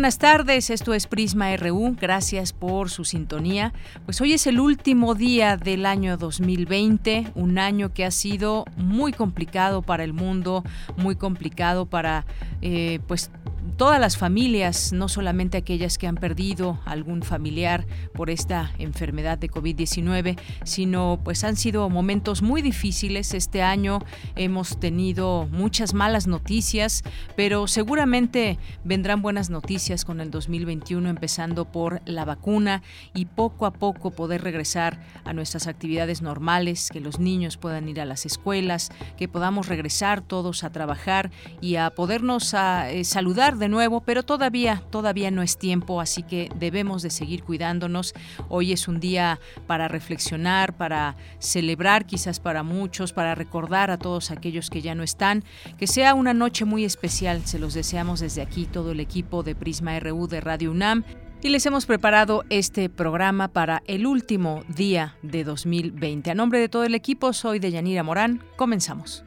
Buenas tardes, esto es Prisma RU, gracias por su sintonía. Pues hoy es el último día del año 2020, un año que ha sido muy complicado para el mundo, muy complicado para eh, pues todas las familias, no solamente aquellas que han perdido algún familiar por esta enfermedad de COVID-19, sino pues han sido momentos muy difíciles. Este año hemos tenido muchas malas noticias, pero seguramente vendrán buenas noticias con el 2021, empezando por la vacuna y poco a poco poder regresar a nuestras actividades normales, que los niños puedan ir a las escuelas, que podamos regresar todos a trabajar y a podernos a, eh, saludar de nuevo, pero todavía, todavía no es tiempo, así que debemos de seguir cuidándonos. Hoy es un día para reflexionar, para celebrar quizás para muchos, para recordar a todos aquellos que ya no están, que sea una noche muy especial, se los deseamos desde aquí todo el equipo de Prisma RU de Radio UNAM. Y les hemos preparado este programa para el último día de 2020. A nombre de todo el equipo, soy Deyanira Morán. Comenzamos.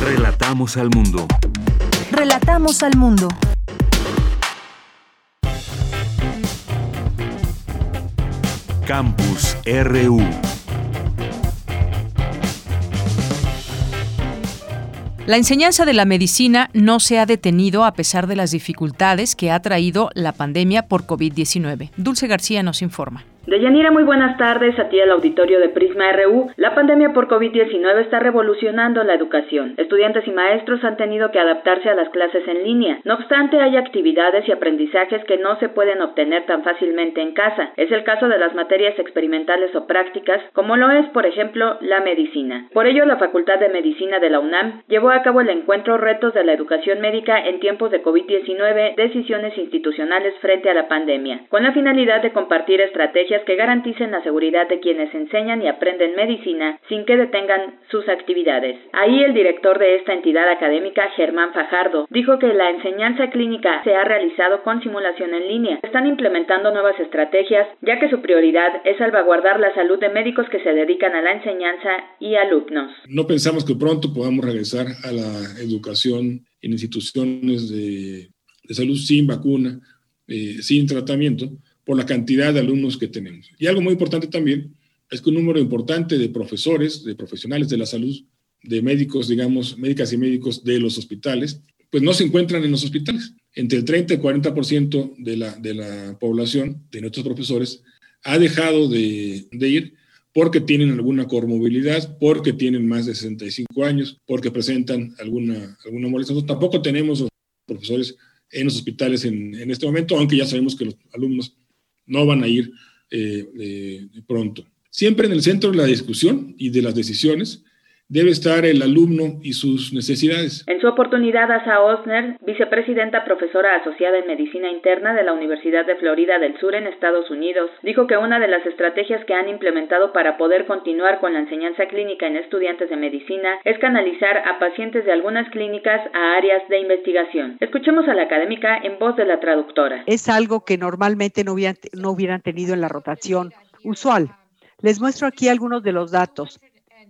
Relatamos al mundo. Relatamos al mundo. Campus RU. La enseñanza de la medicina no se ha detenido a pesar de las dificultades que ha traído la pandemia por COVID-19. Dulce García nos informa. Deyanira, muy buenas tardes a ti al auditorio de Prisma RU. La pandemia por COVID-19 está revolucionando la educación. Estudiantes y maestros han tenido que adaptarse a las clases en línea. No obstante, hay actividades y aprendizajes que no se pueden obtener tan fácilmente en casa. Es el caso de las materias experimentales o prácticas, como lo es, por ejemplo, la medicina. Por ello, la Facultad de Medicina de la UNAM llevó a cabo el encuentro Retos de la Educación Médica en tiempos de COVID-19, decisiones institucionales frente a la pandemia, con la finalidad de compartir estrategias que garanticen la seguridad de quienes enseñan y aprenden medicina sin que detengan sus actividades. Ahí el director de esta entidad académica, Germán Fajardo, dijo que la enseñanza clínica se ha realizado con simulación en línea. Están implementando nuevas estrategias, ya que su prioridad es salvaguardar la salud de médicos que se dedican a la enseñanza y alumnos. No pensamos que pronto podamos regresar a la educación en instituciones de, salud sin vacuna, eh, sin tratamiento, por la cantidad de alumnos que tenemos. Y algo muy importante también es que un número importante de profesores, de profesionales de la salud, de médicos, digamos, médicas y médicos de los hospitales, pues no se encuentran en los hospitales. Entre el 30 y 40% de la, de la población, de nuestros profesores, ha dejado de, de ir porque tienen alguna comorbilidad, porque tienen más de 65 años, porque presentan alguna, alguna molestia. tampoco tenemos profesores en los hospitales en, en, este momento, aunque ya sabemos que los alumnos no van a ir eh, eh, pronto. Siempre en el centro de la discusión y de las decisiones debe estar el alumno y sus necesidades. En su oportunidad, Asa Osner, vicepresidenta profesora asociada en Medicina Interna de la Universidad de Florida del Sur en Estados Unidos, dijo que una de las estrategias que han implementado para poder continuar con la enseñanza clínica en estudiantes de medicina es canalizar a pacientes de algunas clínicas a áreas de investigación. Escuchemos a la académica en voz de la traductora. Es algo que normalmente no hubieran, no hubieran tenido en la rotación usual. Les muestro aquí algunos de los datos.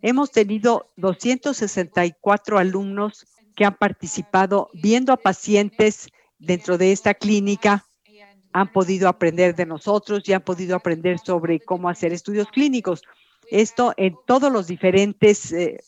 Hemos tenido 264 alumnos que han participado viendo a pacientes dentro de esta clínica. Han podido aprender de nosotros y han podido aprender sobre cómo hacer estudios clínicos. Esto en todos los diferentes eh,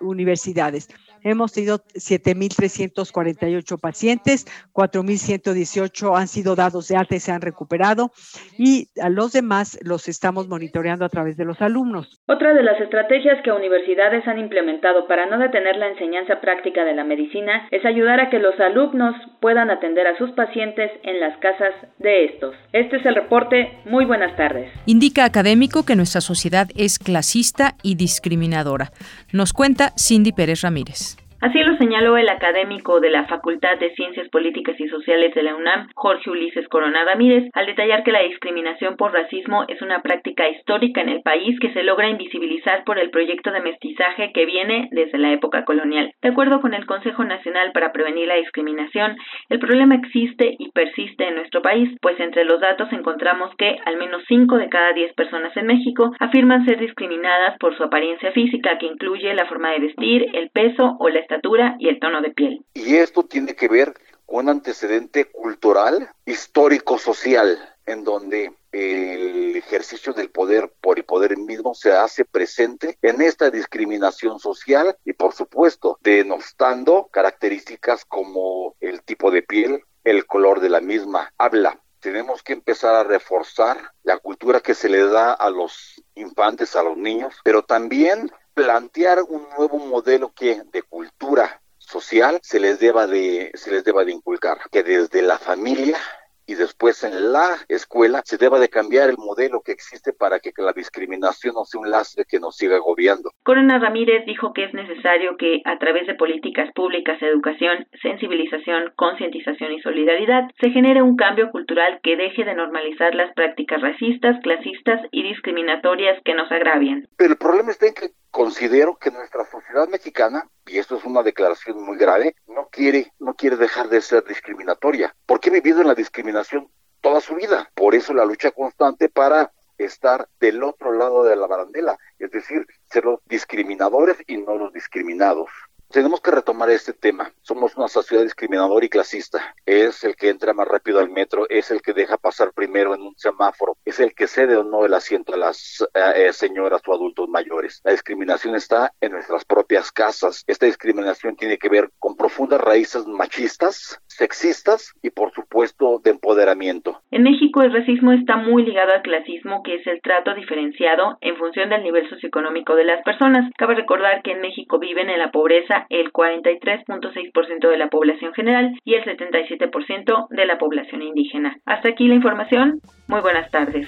universidades. Hemos tenido 7.348 pacientes, 4.118 han sido dados de alta y se han recuperado y a los demás los estamos monitoreando a través de los alumnos. Otra de las estrategias que universidades han implementado para no detener la enseñanza práctica de la medicina es ayudar a que los alumnos puedan atender a sus pacientes en las casas de estos. Este es el reporte. Muy buenas tardes. Indica académico que nuestra sociedad es clasista y discriminadora. Nos cuenta Cindy Pérez Ramírez. Así lo señaló el académico de la Facultad de Ciencias Políticas y Sociales de la UNAM, Jorge Ulises Corona Ramírez, al detallar que la discriminación por racismo es una práctica histórica en el país que se logra invisibilizar por el proyecto de mestizaje que viene desde la época colonial. De acuerdo con el Consejo Nacional para Prevenir la Discriminación, el problema existe y persiste en nuestro país, pues entre los datos encontramos que al menos 5 de cada 10 personas en México afirman ser discriminadas por su apariencia física, que incluye la forma de vestir, el peso o la estatura y el tono de piel. Y esto tiene que ver con un antecedente cultural, histórico, social, en donde el ejercicio del poder por el poder mismo se hace presente en esta discriminación social y por supuesto denostando características como el tipo de piel, el color de la misma habla. Tenemos que empezar a reforzar la cultura que se le da a los infantes, a los niños, pero también plantear un nuevo modelo que de cultura social se les deba de se les deba de inculcar que desde la familia y después en la escuela se deba de cambiar el modelo que existe para que la discriminación no sea un lastre que nos siga agobiando. Corona Ramírez dijo que es necesario que a través de políticas públicas, educación, sensibilización, concientización y solidaridad se genere un cambio cultural que deje de normalizar las prácticas racistas, clasistas y discriminatorias que nos agravian. Pero el problema está en que considero que nuestra sociedad mexicana, y esto es una declaración muy grave, no quiere, no quiere dejar de ser discriminatoria, porque ha vivido en la discriminación toda su vida. Por eso la lucha constante para estar del otro lado de la barandela, es decir, ser los discriminadores y no los discriminados. Tenemos que retomar este tema. Somos una sociedad discriminadora y clasista. Es el que entra más rápido al metro, es el que deja pasar primero en un semáforo, es el que cede o no el asiento a las eh, señoras o adultos mayores. La discriminación está en nuestras propias casas. Esta discriminación tiene que ver con profundas raíces machistas, sexistas y por supuesto de empoderamiento. En México el racismo está muy ligado al clasismo, que es el trato diferenciado en función del nivel socioeconómico de las personas. Cabe recordar que en México viven en la pobreza el 43.6% de la población general y el 77% de la población indígena. Hasta aquí la información. Muy buenas tardes.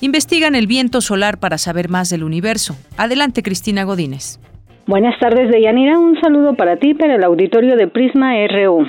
Investigan el viento solar para saber más del universo. Adelante, Cristina Godínez. Buenas tardes, Deyanira. Un saludo para ti, para el auditorio de Prisma RU.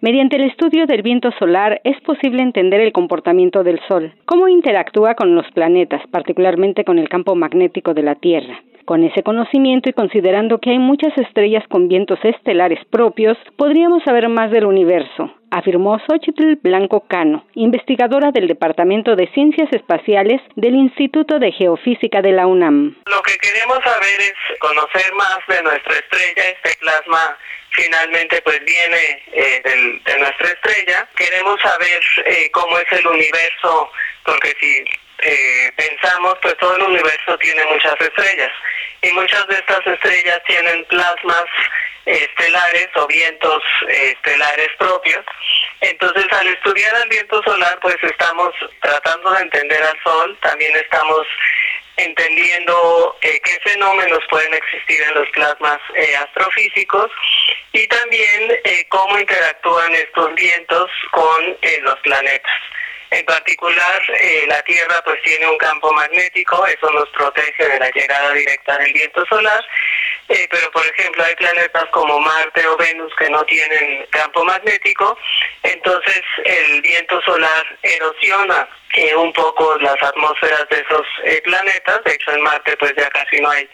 Mediante el estudio del viento solar es posible entender el comportamiento del Sol, cómo interactúa con los planetas, particularmente con el campo magnético de la Tierra. Con ese conocimiento y considerando que hay muchas estrellas con vientos estelares propios, podríamos saber más del universo, afirmó Xochitl Blanco Cano, investigadora del Departamento de Ciencias Espaciales del Instituto de Geofísica de la UNAM. Lo que queremos saber es conocer más de nuestra estrella, este plasma finalmente pues viene eh, de nuestra estrella. Queremos saber eh, cómo es el universo, porque si eh, pensamos, pues todo el universo tiene muchas estrellas y muchas de estas estrellas tienen plasmas estelares o vientos estelares propios. Entonces, al estudiar el viento solar, pues estamos tratando de entender al Sol, también estamos entendiendo eh, qué fenómenos pueden existir en los plasmas eh, astrofísicos y también eh, cómo interactúan estos vientos con los planetas. En particular, eh, la Tierra pues tiene un campo magnético, eso nos protege de la llegada directa del viento solar, eh, pero por ejemplo hay planetas como Marte o Venus que no tienen campo magnético, entonces el viento solar erosiona eh, un poco las atmósferas de esos eh, planetas. De hecho, en Marte pues ya casi no hay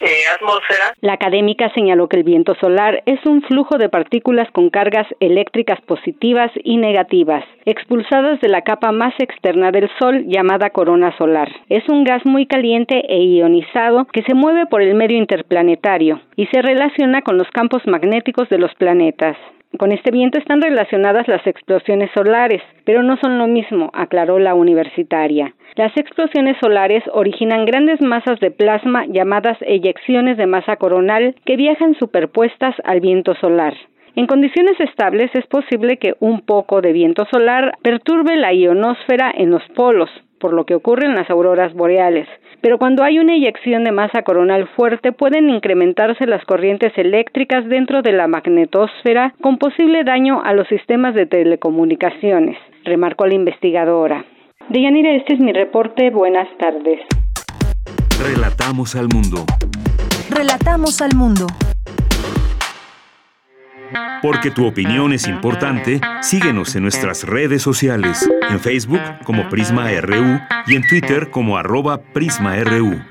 eh, atmósfera. La académica señaló que el viento solar es un flujo de partículas con cargas eléctricas positivas y negativas, expulsadas de la capa más externa del Sol llamada corona solar. Es un gas muy caliente e ionizado que se mueve por el medio interplanetario y se relaciona con los campos magnéticos de los planetas. Con este viento están relacionadas las explosiones solares, pero no son lo mismo, aclaró la universitaria. Las explosiones solares originan grandes masas de plasma llamadas eyecciones de masa coronal que viajan superpuestas al viento solar. En condiciones estables es posible que un poco de viento solar perturbe la ionosfera en los polos, por lo que ocurre en las auroras boreales. Pero cuando hay una eyección de masa coronal fuerte pueden incrementarse las corrientes eléctricas dentro de la magnetosfera con posible daño a los sistemas de telecomunicaciones, remarcó la investigadora. Deyanira, este es mi reporte. Buenas tardes. Relatamos al mundo. Relatamos al mundo. Porque tu opinión es importante, síguenos en nuestras redes sociales, en Facebook como Prisma RU y en Twitter como arroba PrismaRU.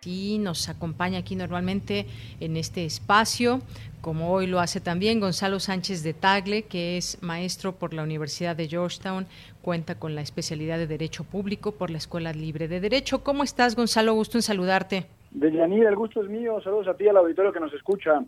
Sí, nos acompaña aquí normalmente en este espacio, como hoy lo hace también Gonzalo Sánchez de Tagle, que es maestro por la Universidad de Georgetown, cuenta con la especialidad de Derecho Público por la Escuela Libre de Derecho. ¿Cómo estás, Gonzalo? Gusto en saludarte. Deyanira, el gusto es mío. Saludos a ti, al auditorio que nos escucha.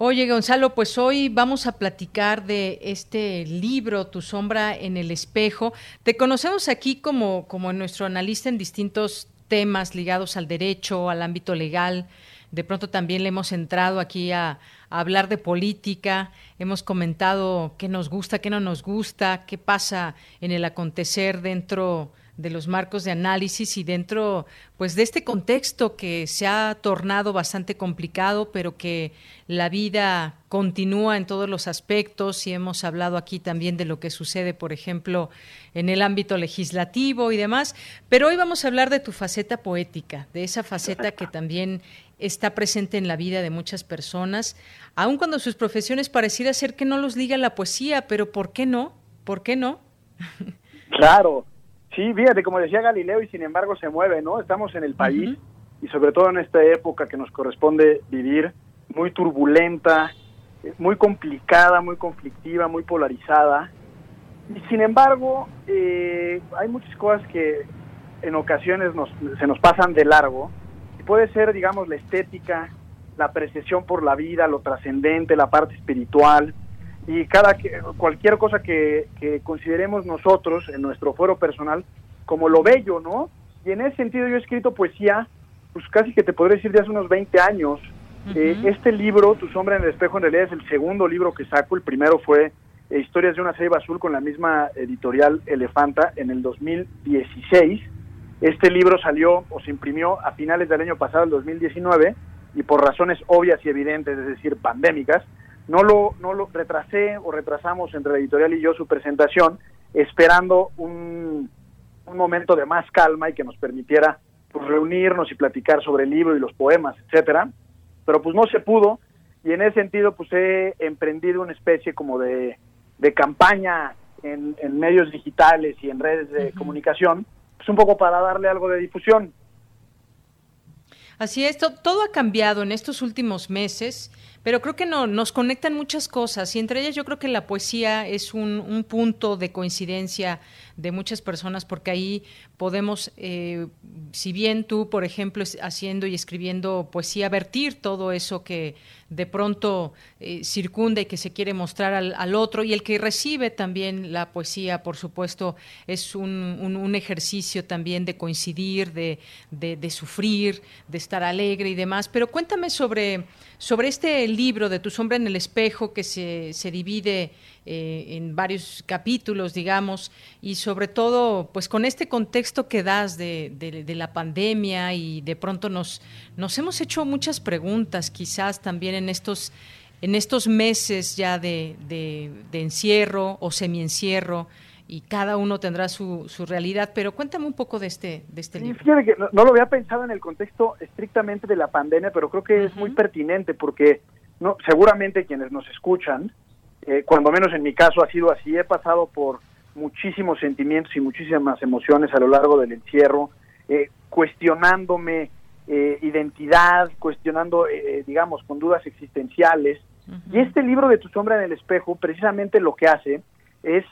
Oye, Gonzalo, pues hoy vamos a platicar de este libro, Tu sombra en el espejo. Te conocemos aquí como, como nuestro analista en distintos temas ligados al derecho, al ámbito legal. De pronto también le hemos entrado aquí a, a hablar de política, hemos comentado qué nos gusta, qué no nos gusta, qué pasa en el acontecer dentro de los marcos de análisis y dentro pues de este contexto que se ha tornado bastante complicado, pero que la vida continúa en todos los aspectos y hemos hablado aquí también de lo que sucede, por ejemplo, en el ámbito legislativo y demás, pero hoy vamos a hablar de tu faceta poética, de esa faceta que también está presente en la vida de muchas personas, aun cuando sus profesiones pareciera ser que no los liga la poesía, pero ¿por qué no? ¿Por qué no? Claro, Sí, fíjate, como decía Galileo, y sin embargo se mueve, ¿no? Estamos en el país y sobre todo en esta época que nos corresponde vivir, muy turbulenta, muy complicada, muy conflictiva, muy polarizada. Y sin embargo, eh, hay muchas cosas que en ocasiones nos, se nos pasan de largo. Y puede ser, digamos, la estética, la apreciación por la vida, lo trascendente, la parte espiritual, y cada cualquier cosa que, consideremos nosotros en nuestro fuero personal como lo bello, ¿no? Y en ese sentido yo he escrito poesía, pues casi que te podría decir de hace unos 20 años. Eh, este libro, Tu sombra en el espejo, en realidad es el segundo libro que saco. El primero fue eh, Historias de una ceiba azul con la misma editorial Elefanta en el 2016. Este libro salió o se imprimió a finales del año pasado, el 2019, y por razones obvias y evidentes, es decir, pandémicas, no lo, no lo retrasé o retrasamos entre la editorial y yo su presentación, esperando un, un momento de más calma y que nos permitiera pues, reunirnos y platicar sobre el libro y los poemas, etcétera. Pero pues no se pudo y en ese sentido pues he emprendido una especie como de, de campaña en, en, medios digitales y en redes de comunicación, pues un poco para darle algo de difusión. Así es, todo ha cambiado en estos últimos meses pero creo que no, nos conectan muchas cosas y entre ellas yo creo que la poesía es un, un punto de coincidencia de muchas personas porque ahí podemos, eh, si bien tú, por ejemplo, haciendo y escribiendo poesía, vertir todo eso que de pronto eh, circunda y que se quiere mostrar al, otro y el que recibe también la poesía, por supuesto, es un, un, ejercicio también de coincidir, de, de, sufrir, de estar alegre y demás. Pero cuéntame sobre, sobre este libro de Tu sombra en el espejo que se, se divide eh, en varios capítulos, digamos, y sobre todo, pues con este contexto que das de, de, la pandemia y de pronto nos, nos hemos hecho muchas preguntas, quizás también en estos, en estos meses ya de, de, encierro o semiencierro, y cada uno tendrá su, su, realidad, pero cuéntame un poco de este, de este libro. Fíjate que no, lo había pensado en el contexto estrictamente de la pandemia, pero creo que es muy pertinente porque no, seguramente quienes nos escuchan eh, cuando menos en mi caso ha sido así, he pasado por muchísimos sentimientos y muchísimas emociones a lo largo del encierro, eh, cuestionándome eh, identidad, cuestionando, digamos, con dudas existenciales. Y este libro de Tu sombra en el espejo, precisamente lo que hace es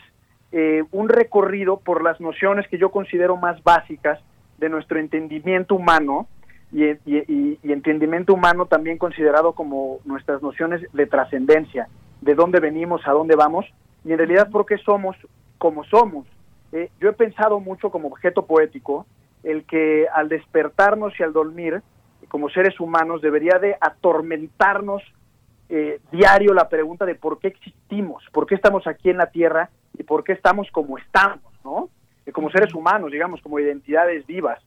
un recorrido por las nociones que yo considero más básicas de nuestro entendimiento humano y, y entendimiento humano también considerado como nuestras nociones de trascendencia de dónde venimos, a dónde vamos, y en realidad por qué somos como somos. Eh, yo he pensado mucho como objeto poético el que al despertarnos y al dormir, como seres humanos, debería de atormentarnos eh, diario la pregunta de por qué existimos, por qué estamos aquí en la Tierra y por qué estamos como estamos, ¿no? Eh, como seres humanos, digamos, como identidades vivas.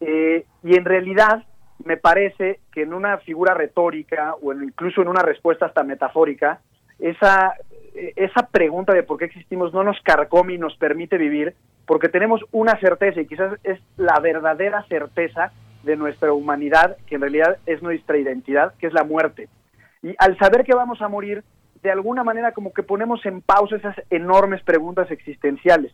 Eh, y en realidad me parece que en una figura retórica o incluso en una respuesta hasta metafórica, esa, esa pregunta de por qué existimos no nos carcome y nos permite vivir, porque tenemos una certeza y quizás es la verdadera certeza de nuestra humanidad, que en realidad es nuestra identidad, que es la muerte. Y al saber que vamos a morir, de alguna manera como que ponemos en pausa esas enormes preguntas existenciales.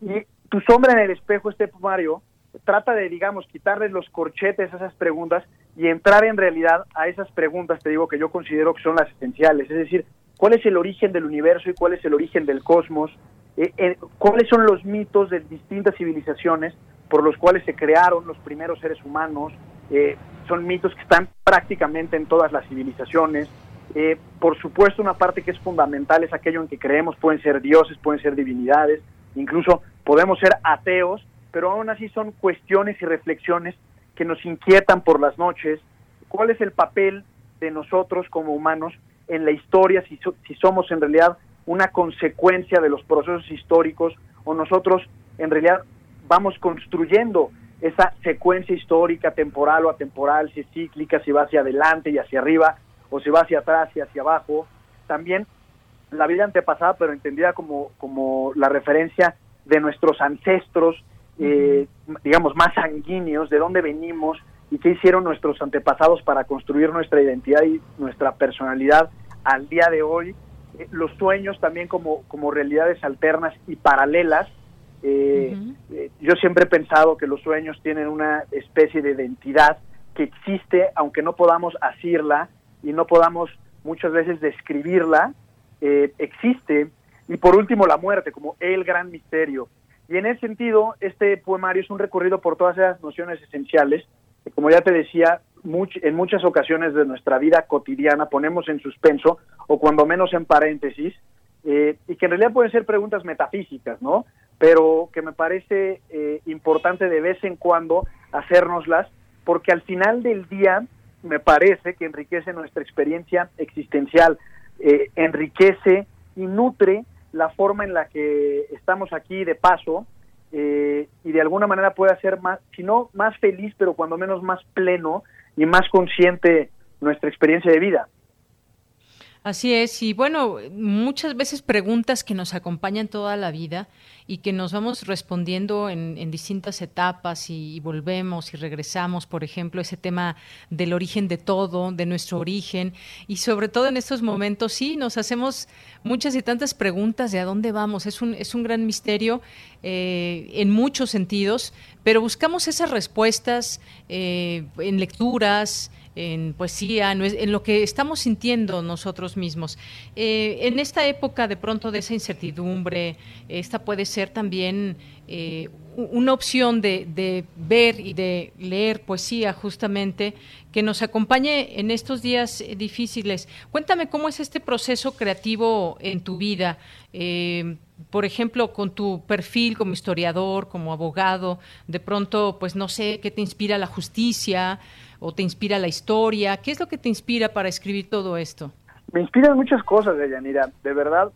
Y tu sombra en el espejo, este Mario, trata de, digamos, quitarles los corchetes a esas preguntas y entrar en realidad a esas preguntas, te digo, que yo considero que son las esenciales. Es decir, ¿cuál es el origen del universo y cuál es el origen del cosmos? Eh, eh, ¿Cuáles son los mitos de distintas civilizaciones por los cuales se crearon los primeros seres humanos? Eh, son mitos que están prácticamente en todas las civilizaciones. por supuesto, una parte que es fundamental es aquello en que creemos, pueden ser dioses, pueden ser divinidades, incluso podemos ser ateos, pero aún así son cuestiones y reflexiones que nos inquietan por las noches. ¿Cuál es el papel de nosotros como humanos en la historia, si, si somos en realidad una consecuencia de los procesos históricos o nosotros en realidad vamos construyendo esa secuencia histórica, temporal o atemporal, si es cíclica, si va hacia adelante y hacia arriba, o si va hacia atrás y hacia abajo. También la vida antepasada, pero entendida como, como la referencia de nuestros ancestros, eh, digamos, más sanguíneos, de dónde venimos y qué hicieron nuestros antepasados para construir nuestra identidad y nuestra personalidad al día de hoy. Eh, los sueños también como, como realidades alternas y paralelas. Eh, yo siempre he pensado que los sueños tienen una especie de identidad que existe, aunque no podamos asirla y no podamos muchas veces describirla, existe y por último, la muerte, como el gran misterio. Y en ese sentido, este poemario es un recorrido por todas esas nociones esenciales, como ya te decía, en muchas ocasiones de nuestra vida cotidiana ponemos en suspenso, o cuando menos en paréntesis, eh, y que en realidad pueden ser preguntas metafísicas, ¿no? Pero que me parece eh, importante de vez en cuando hacérnoslas, porque al final del día me parece que enriquece nuestra experiencia existencial, eh, enriquece y nutre la forma en la que estamos aquí de paso eh, y de alguna manera puede hacer más, si no más feliz, pero cuando menos más pleno y más consciente nuestra experiencia de vida. Así es, y bueno, muchas veces preguntas que nos acompañan toda la vida y que nos vamos respondiendo en, distintas etapas y, volvemos y regresamos, por ejemplo, ese tema del origen de todo, de nuestro origen, y sobre todo en estos momentos sí, nos hacemos muchas y tantas preguntas de a dónde vamos. Es un, es un gran misterio eh, en muchos sentidos, pero buscamos esas respuestas eh, en lecturas, en poesía, en lo que estamos sintiendo nosotros mismos. Eh, en esta época de pronto de esa incertidumbre, esta puede ser también eh, una opción de, ver y de leer poesía justamente que nos acompañe en estos días difíciles. Cuéntame cómo es este proceso creativo en tu vida. Eh, por ejemplo, con tu perfil como historiador, como abogado, de pronto, pues no sé, ¿qué te inspira la justicia o te inspira la historia? ¿Qué es lo que te inspira para escribir todo esto? Me inspiran muchas cosas, Deyanira. De verdad,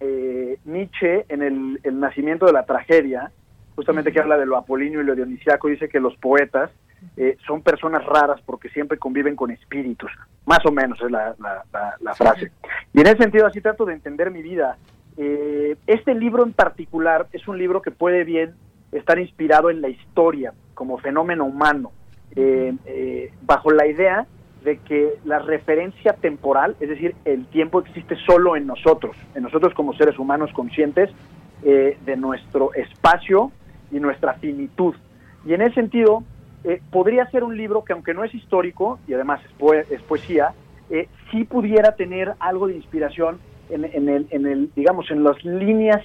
eh, Nietzsche, en el, nacimiento de la tragedia, justamente que habla de lo apolíneo y lo dionisiaco, dice que los poetas eh, son personas raras porque siempre conviven con espíritus. Más o menos es la, frase. Y en ese sentido, así trato de entender mi vida. Eh, este libro en particular es un libro que puede bien estar inspirado en la historia como fenómeno humano, eh, bajo la idea de que la referencia temporal, es decir, el tiempo existe solo en nosotros, en nosotros como seres humanos conscientes eh, de nuestro espacio y nuestra finitud. Y en ese sentido, eh, podría ser un libro que aunque no es histórico, y además es, poesía, eh, sí pudiera tener algo de inspiración en, el, en el, digamos, en las líneas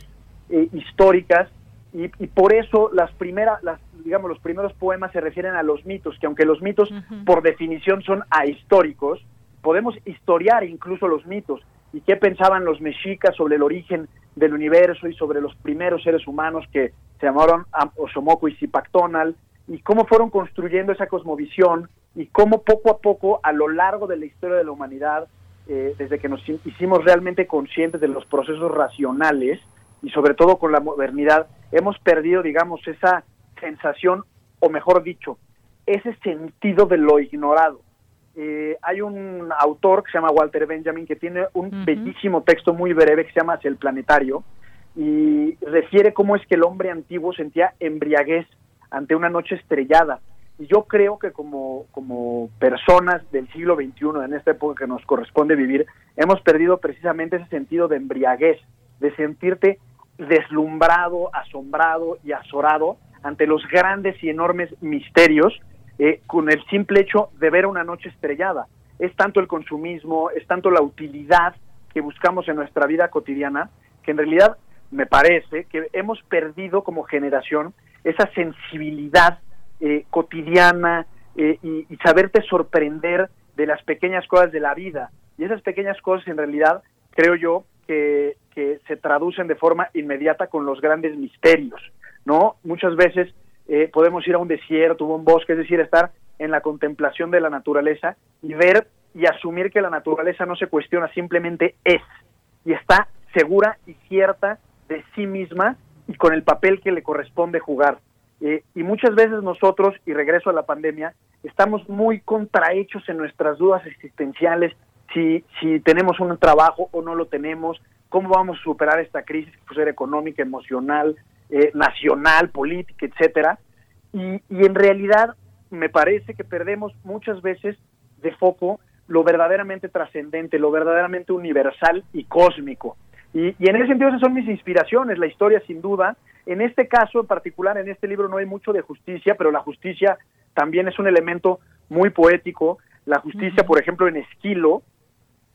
históricas y, por eso las primeras, las, digamos, los primeros poemas se refieren a los mitos, que aunque los mitos por definición son ahistóricos, podemos historiar incluso los mitos. Y qué pensaban los mexicas sobre el origen del universo y sobre los primeros seres humanos que se llamaron Osomoco y Zipactonal y cómo fueron construyendo esa cosmovisión y cómo poco a poco a lo largo de la historia de la humanidad eh, desde que nos hicimos realmente conscientes de los procesos racionales y sobre todo con la modernidad, hemos perdido, digamos, esa sensación, o mejor dicho, ese sentido de lo ignorado. Eh, hay un autor que se llama Walter Benjamin que tiene un bellísimo texto muy breve que se llama Hacia el Planetario y refiere cómo es que el hombre antiguo sentía embriaguez ante una noche estrellada. Y yo creo que como, como personas del siglo XXI, en esta época que nos corresponde vivir, hemos perdido precisamente ese sentido de embriaguez, de sentirte deslumbrado, asombrado y azorado ante los grandes y enormes misterios eh, con el simple hecho de ver una noche estrellada. Es tanto el consumismo, es tanto la utilidad que buscamos en nuestra vida cotidiana, que en realidad me parece que hemos perdido como generación esa sensibilidad eh, cotidiana eh, y, y, saberte sorprender de las pequeñas cosas de la vida. Y esas pequeñas cosas en realidad creo yo que, se traducen de forma inmediata con los grandes misterios, ¿no? Muchas veces eh, podemos ir a un desierto, o un bosque, es decir, estar en la contemplación de la naturaleza y ver y asumir que la naturaleza no se cuestiona, simplemente es y está segura y cierta de sí misma y con el papel que le corresponde jugar. Eh, y muchas veces nosotros, y regreso a la pandemia, estamos muy contrahechos en nuestras dudas existenciales, si, si tenemos un trabajo o no lo tenemos, cómo vamos a superar esta crisis que puede ser económica, emocional, eh, nacional, política, etcétera. Y, y en realidad me parece que perdemos muchas veces de foco lo verdaderamente trascendente, lo verdaderamente universal y cósmico. Y, y, en ese sentido esas son mis inspiraciones, la historia sin duda. En este caso en particular, en este libro no hay mucho de justicia, pero la justicia también es un elemento muy poético. La justicia, por ejemplo, en Esquilo,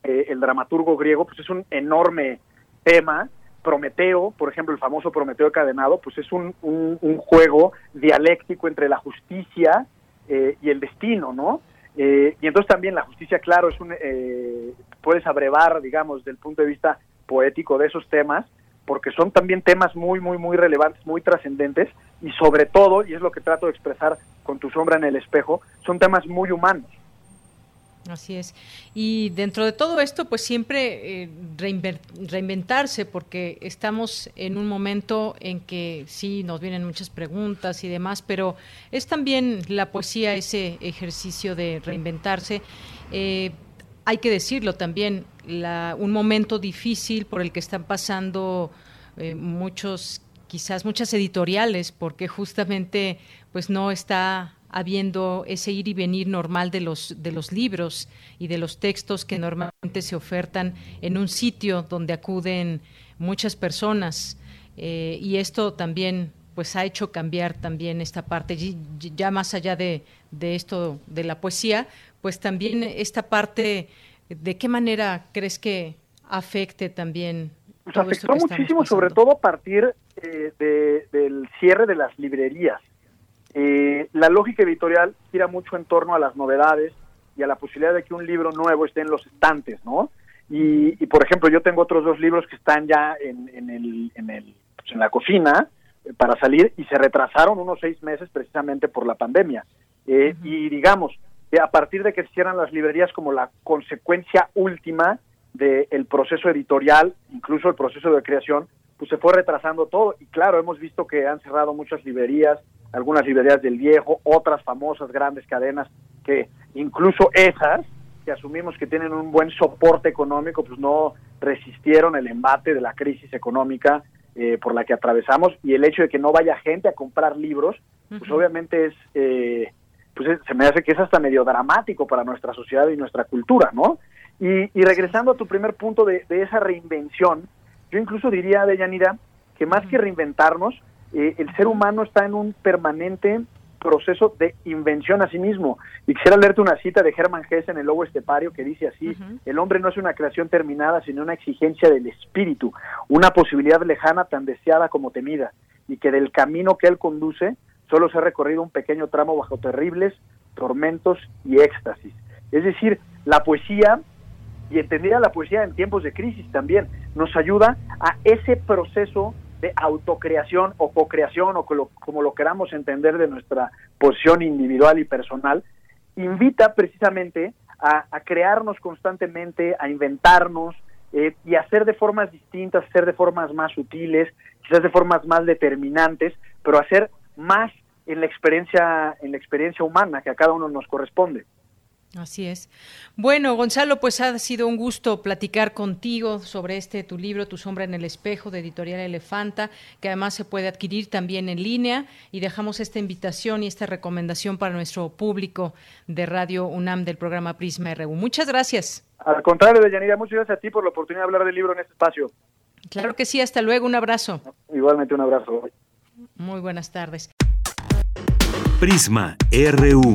eh, el dramaturgo griego, pues es un enorme tema. Prometeo, por ejemplo, el famoso Prometeo cadenado, pues es un, un, un juego dialéctico entre la justicia eh, y el destino, ¿no? Eh, y entonces también la justicia, claro, es un, eh, puedes abrevar, digamos, del punto de vista poético de esos temas, porque son también temas muy, muy, muy relevantes, muy trascendentes, y sobre todo, y es lo que trato de expresar con tu sombra en el espejo, son temas muy humanos. Así es. Y dentro de todo esto, pues siempre eh, reinventarse, porque estamos en un momento en que sí nos vienen muchas preguntas y demás, pero es también la poesía ese ejercicio de reinventarse. Eh, hay que decirlo también, la, un momento difícil por el que están pasando eh, muchos, quizás muchas editoriales, porque justamente pues no está habiendo ese ir y venir normal de los, de los libros y de los textos que normalmente se ofertan en un sitio donde acuden muchas personas. Eh, y esto también pues ha hecho cambiar también esta parte, ya más allá de, de esto de la poesía, pues también esta parte, ¿de qué manera crees que afecte también? Pues afectó muchísimo, sobre todo a partir eh, de, del cierre de las librerías. Eh, la lógica editorial gira mucho en torno a las novedades y a la posibilidad de que un libro nuevo esté en los estantes, ¿no? Y, por ejemplo, yo tengo otros dos libros que están ya en, en, el, en, el, pues, en la cocina eh, para salir y se retrasaron unos seis meses precisamente por la pandemia. Eh, y digamos, que a partir de que cierran las librerías como la consecuencia última del proceso editorial, incluso el proceso de creación, pues se fue retrasando todo. Y claro, hemos visto que han cerrado muchas librerías, algunas librerías del viejo, otras famosas grandes cadenas que incluso esas, que asumimos que tienen un buen soporte económico, pues no resistieron el embate de la crisis económica eh, por la que atravesamos y el hecho de que no vaya gente a comprar libros, pues obviamente es, eh, pues se me hace que es hasta medio dramático para nuestra sociedad y nuestra cultura, ¿no? Y, y regresando a tu primer punto de, de esa reinvención, yo incluso diría, Deyanira, que más que reinventarnos, eh, el ser humano está en un permanente proceso de invención a sí mismo. Y quisiera leerte una cita de Hermann Hesse en El Lobo Estepario que dice así, el hombre no es una creación terminada, sino una exigencia del espíritu, una posibilidad lejana tan deseada como temida, y que del camino que él conduce solo se ha recorrido un pequeño tramo bajo terribles tormentos y éxtasis. Es decir, la poesía, y entendida la poesía en tiempos de crisis también, nos ayuda a ese proceso de autocreación o cocreación o como lo queramos entender de nuestra posición individual y personal, invita precisamente a, crearnos constantemente, a inventarnos eh, y hacer de formas distintas, hacer de formas más sutiles, quizás de formas más determinantes, pero hacer más en la experiencia, en la experiencia humana que a cada uno nos corresponde. Así es. Bueno, Gonzalo, pues ha sido un gusto platicar contigo sobre este tu libro, Tu sombra en el espejo, de Editorial Elefanta, que además se puede adquirir también en línea y dejamos esta invitación y esta recomendación para nuestro público de Radio UNAM del programa Prisma RU. Muchas gracias. Al contrario, Deyanira, muchas gracias a ti por la oportunidad de hablar del libro en este espacio. Claro que sí, hasta luego, un abrazo. Igualmente un abrazo. Muy buenas tardes. Prisma RU.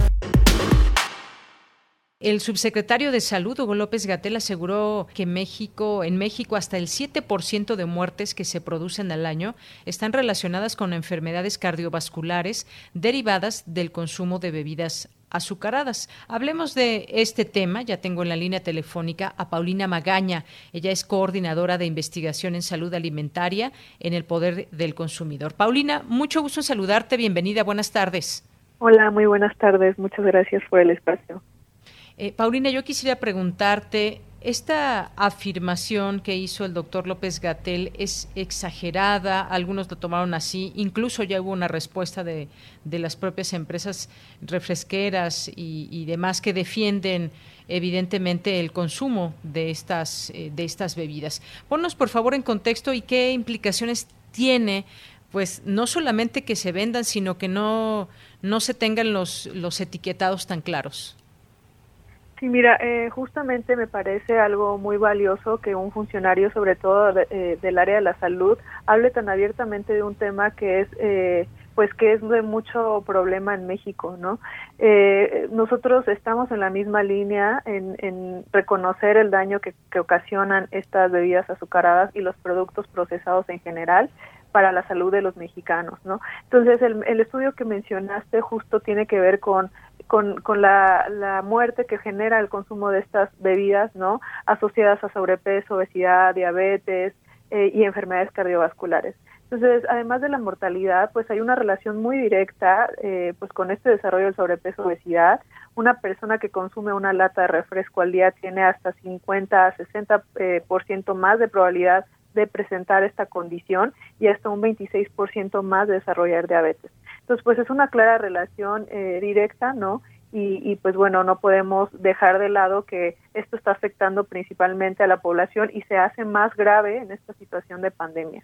El subsecretario de Salud, Hugo López Gatel, aseguró que México, en México hasta el 7% de muertes que se producen al año están relacionadas con enfermedades cardiovasculares derivadas del consumo de bebidas azucaradas. Hablemos de este tema. Ya tengo en la línea telefónica a Paulina Magaña. Ella es coordinadora de investigación en salud alimentaria en el Poder del Consumidor. Paulina, mucho gusto en saludarte. Bienvenida. Buenas tardes. Hola, muy buenas tardes. Muchas gracias por el espacio. Eh, Paulina, yo quisiera preguntarte, ¿esta afirmación que hizo el doctor López Gatel es exagerada? Algunos lo tomaron así, incluso ya hubo una respuesta de, las propias empresas refresqueras y, demás que defienden evidentemente el consumo de estas, eh, de estas bebidas. Ponnos por favor en contexto y qué implicaciones tiene pues no solamente que se vendan, sino que no, no se tengan los, los etiquetados tan claros. Sí, mira, eh, justamente me parece algo muy valioso que un funcionario, sobre todo eh, del área de la salud, hable tan abiertamente de un tema que es, eh, pues, que es de mucho problema en México, ¿no? nosotros estamos en la misma línea en, reconocer el daño que ocasionan estas bebidas azucaradas y los productos procesados en general para la salud de los mexicanos, ¿no? Entonces, el, estudio que mencionaste justo tiene que ver con con, la, muerte que genera el consumo de estas bebidas, ¿no? Asociadas a sobrepeso, obesidad, diabetes eh, y enfermedades cardiovasculares. Entonces, además de la mortalidad, pues hay una relación muy directa, eh, pues con este desarrollo del sobrepeso, obesidad. Una persona que consume una lata de refresco al día tiene hasta 50 a 60 eh, por ciento más de probabilidad de presentar esta condición y hasta un 26% más de desarrollar diabetes. Entonces, pues es una clara relación eh, directa, ¿no? Y, pues bueno, no podemos dejar de lado que esto está afectando principalmente a la población y se hace más grave en esta situación de pandemia.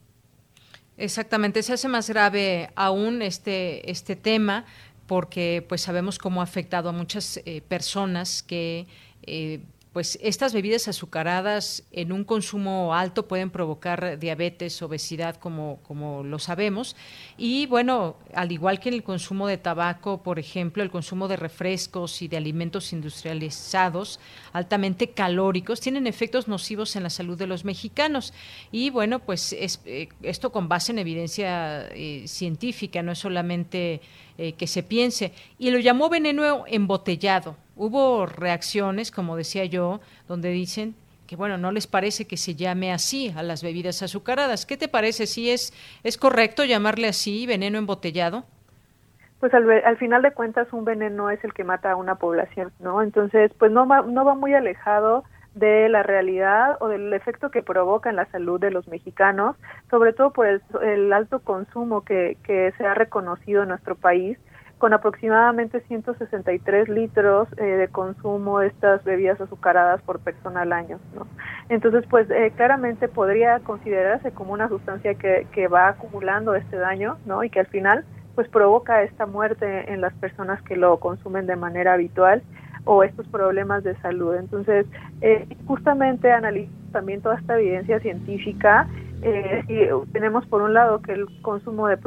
Exactamente, se hace más grave aún este, este tema porque pues sabemos cómo ha afectado a muchas eh, personas que eh, pues estas bebidas azucaradas en un consumo alto pueden provocar diabetes, obesidad, como, como lo sabemos. Y bueno, al igual que en el consumo de tabaco, por ejemplo, el consumo de refrescos y de alimentos industrializados altamente calóricos tienen efectos nocivos en la salud de los mexicanos. Y bueno, pues eh, esto con base en evidencia eh, científica, no es solamente eh, que se piense. Y lo llamó veneno embotellado Hubo reacciones, como decía yo, donde dicen que bueno, no les parece que se llame así a las bebidas azucaradas. ¿Qué te parece? ¿Si es, es correcto llamarle así veneno embotellado? Pues al, al, final de cuentas un veneno es el que mata a una población, ¿no? Entonces, pues no va, no va muy alejado de la realidad o del efecto que provoca en la salud de los mexicanos, sobre todo por el, el alto consumo que, que se ha reconocido en nuestro país con aproximadamente 163 litros eh, de consumo de estas bebidas azucaradas por persona al año. ¿no? Entonces, pues eh, claramente podría considerarse como una sustancia que, que va acumulando este daño ¿no? y que al final pues provoca esta muerte en las personas que lo consumen de manera habitual o estos problemas de salud. Entonces, eh, justamente analizo también toda esta evidencia científica eh, y tenemos por un lado que el consumo de,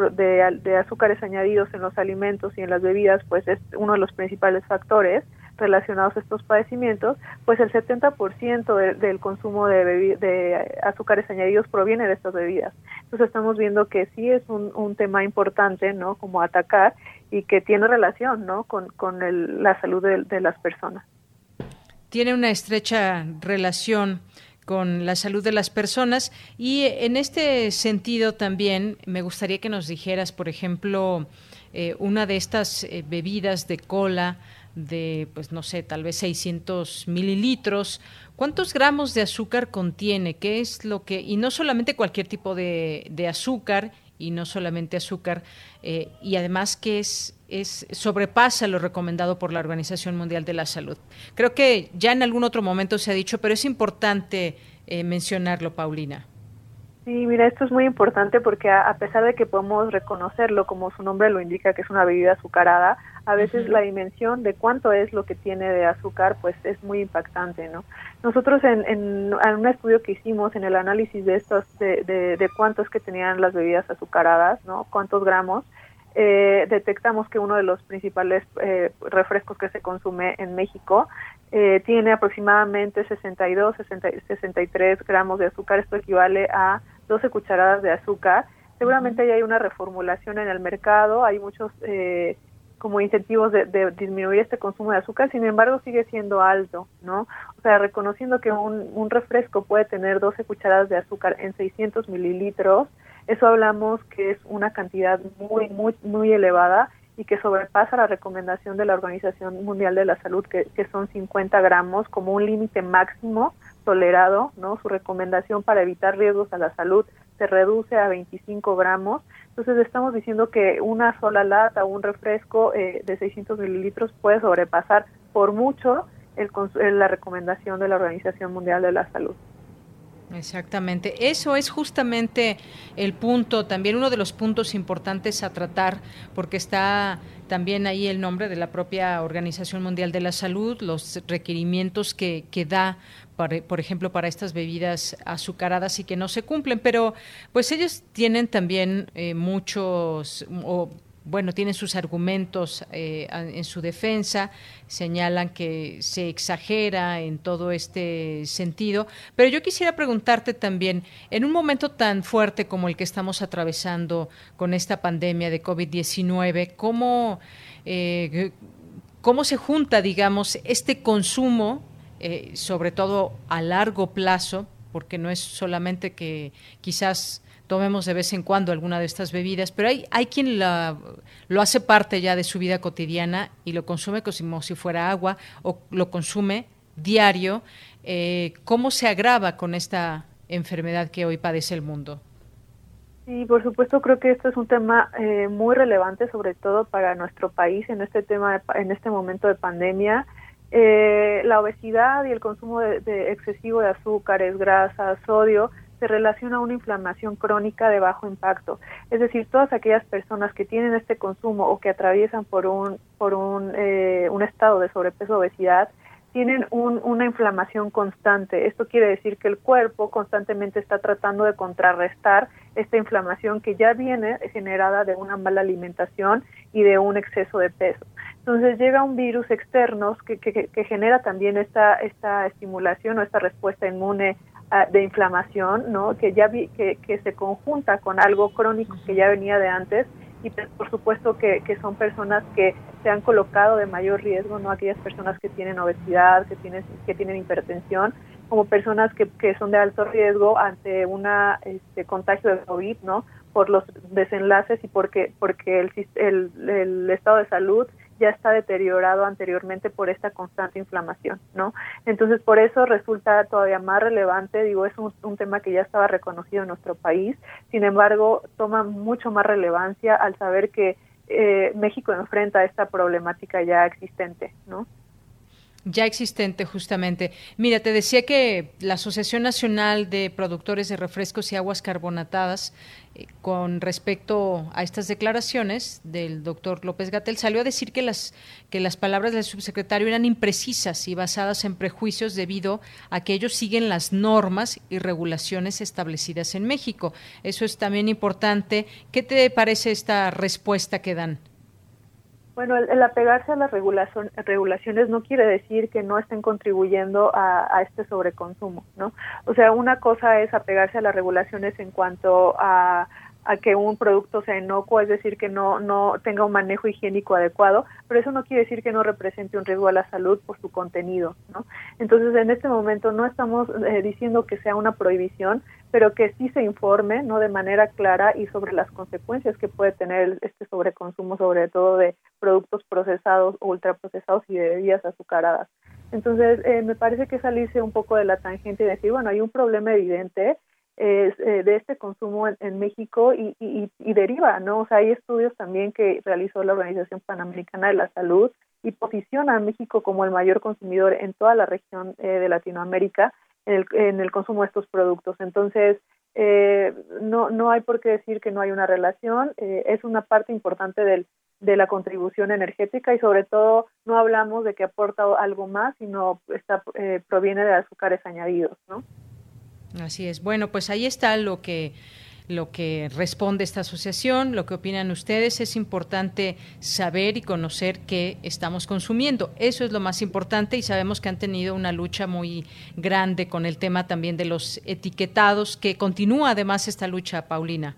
de, azúcares añadidos en los alimentos y en las bebidas pues es uno de los principales factores relacionados a estos padecimientos, pues el 70% del consumo de, de azúcares añadidos proviene de estas bebidas. Entonces estamos viendo que sí es un, un tema importante, ¿no? Como atacar y que tiene relación, ¿no? Con, con la salud de, de las personas. Tiene una estrecha relación con la salud de las personas. Y en este sentido también me gustaría que nos dijeras, por ejemplo, eh, una de estas eh, bebidas de cola de, pues no sé, tal vez 600 mililitros, ¿cuántos gramos de azúcar contiene? ¿Qué es lo que, y no solamente cualquier tipo de, de azúcar, y no solamente azúcar, eh, y además que es, es sobrepasa lo recomendado por la Organización Mundial de la Salud. Creo que ya en algún otro momento se ha dicho, pero es importante eh, mencionarlo, Paulina. Sí, mira, esto es muy importante porque a, pesar de que podemos reconocerlo como su nombre lo indica, que es una bebida azucarada, a veces la dimensión de cuánto es lo que tiene de azúcar, pues es muy impactante, ¿no? Nosotros en, en, un estudio que hicimos en el análisis de estos, de, de, de cuánto es que tenían las bebidas azucaradas, ¿no? Cuántos gramos, eh, detectamos que uno de los principales eh, refrescos que se consume en México eh, tiene aproximadamente 62, 63 gramos de azúcar. Esto equivale a 12 cucharadas de azúcar. Seguramente ya hay una reformulación en el mercado, hay muchos eh, como incentivos de, de, disminuir este consumo de azúcar, sin embargo sigue siendo alto, ¿no? O sea, reconociendo que un, un refresco puede tener 12 cucharadas de azúcar en 600 mililitros, eso hablamos que es una cantidad muy, muy, muy elevada y que sobrepasa la recomendación de la Organización Mundial de la Salud, que, son 50 gramos como un límite máximo tolerado, ¿no? Su recomendación para evitar riesgos a la salud se reduce a 25 gramos. Entonces estamos diciendo que una sola lata o un refresco eh, de 600 mililitros puede sobrepasar por mucho el, la recomendación de la Organización Mundial de la Salud. Exactamente. Eso es justamente el punto, también uno de los puntos importantes a tratar, porque está también ahí el nombre de la propia Organización Mundial de la Salud, los requerimientos que, que da, por ejemplo, para estas bebidas azucaradas y que no se cumplen. Pero pues ellos tienen también eh, muchos bueno, tienen sus argumentos eh, en su defensa, señalan que se exagera en todo este sentido, pero yo quisiera preguntarte también, en un momento tan fuerte como el que estamos atravesando con esta pandemia de COVID-19, ¿cómo, eh, ¿cómo se junta, digamos, este consumo, eh, sobre todo a largo plazo, porque no es solamente que quizás tomemos de vez en cuando alguna de estas bebidas, pero hay, hay quien la, lo hace parte ya de su vida cotidiana y lo consume como si fuera agua o lo consume diario. Eh, ¿Cómo se agrava con esta enfermedad que hoy padece el mundo? Sí, por supuesto, creo que esto es un tema eh, muy relevante, sobre todo para nuestro país en este tema, en este momento de pandemia. Eh, la obesidad y el consumo de excesivo de azúcares, grasas, sodio se relaciona a una inflamación crónica de bajo impacto. Es decir, todas aquellas personas que tienen este consumo o que atraviesan por un, por un, eh, un estado de sobrepeso obesidad, tienen una inflamación constante. Esto quiere decir que el cuerpo constantemente está tratando de contrarrestar esta inflamación que ya viene generada de una mala alimentación y de un exceso de peso. Entonces llega un virus externo que, genera también esta, esta estimulación o esta respuesta inmune de inflamación, ¿no? Que ya vi, que se conjunta con algo crónico que ya venía de antes y pues, por supuesto que, que, son personas que se han colocado de mayor riesgo, no aquellas personas que tienen obesidad, que tienen, que tienen hipertensión, como personas que, que son de alto riesgo ante una este, contagio de COVID, ¿no? Por los desenlaces y porque, porque el, el, el estado de salud ya está deteriorado anteriormente por esta constante inflamación, ¿no? Entonces, por eso resulta todavía más relevante, digo, es un, tema que ya estaba reconocido en nuestro país, sin embargo, toma mucho más relevancia al saber que eh, México enfrenta esta problemática ya existente, ¿no? ya existente justamente. Mira, te decía que la Asociación Nacional de Productores de Refrescos y Aguas Carbonatadas, con respecto a estas declaraciones del doctor López Gatel, salió a decir que las, que las palabras del subsecretario eran imprecisas y basadas en prejuicios debido a que ellos siguen las normas y regulaciones establecidas en México. Eso es también importante. ¿Qué te parece esta respuesta que dan? Bueno, el, apegarse a las regulaciones no quiere decir que no estén contribuyendo a, este sobreconsumo, ¿no? O sea, una cosa es apegarse a las regulaciones en cuanto a, a que un producto sea inocuo, es decir, que no, no tenga un manejo higiénico adecuado, pero eso no quiere decir que no represente un riesgo a la salud por su contenido, ¿no? Entonces, en este momento no estamos eh, diciendo que sea una prohibición, pero que sí se informe no de manera clara y sobre las consecuencias que puede tener este sobreconsumo, sobre todo de productos procesados o ultraprocesados y de bebidas azucaradas. Entonces, eh, me parece que salirse un poco de la tangente y decir, bueno, hay un problema evidente eh, de este consumo en, México y, y, deriva, ¿no? O sea, hay estudios también que realizó la Organización Panamericana de la Salud y posiciona a México como el mayor consumidor en toda la región eh, de Latinoamérica en el, consumo de estos productos. Entonces, eh, no, no hay por qué decir que no hay una relación, eh, es una parte importante del, de la contribución energética y sobre todo no hablamos de que aporta algo más, sino está, eh, proviene de azúcares añadidos, ¿no? Así es. Bueno, pues ahí está lo que lo que responde esta asociación, lo que opinan ustedes. Es importante saber y conocer qué estamos consumiendo. Eso es lo más importante y sabemos que han tenido una lucha muy grande con el tema también de los etiquetados, que continúa además esta lucha, Paulina.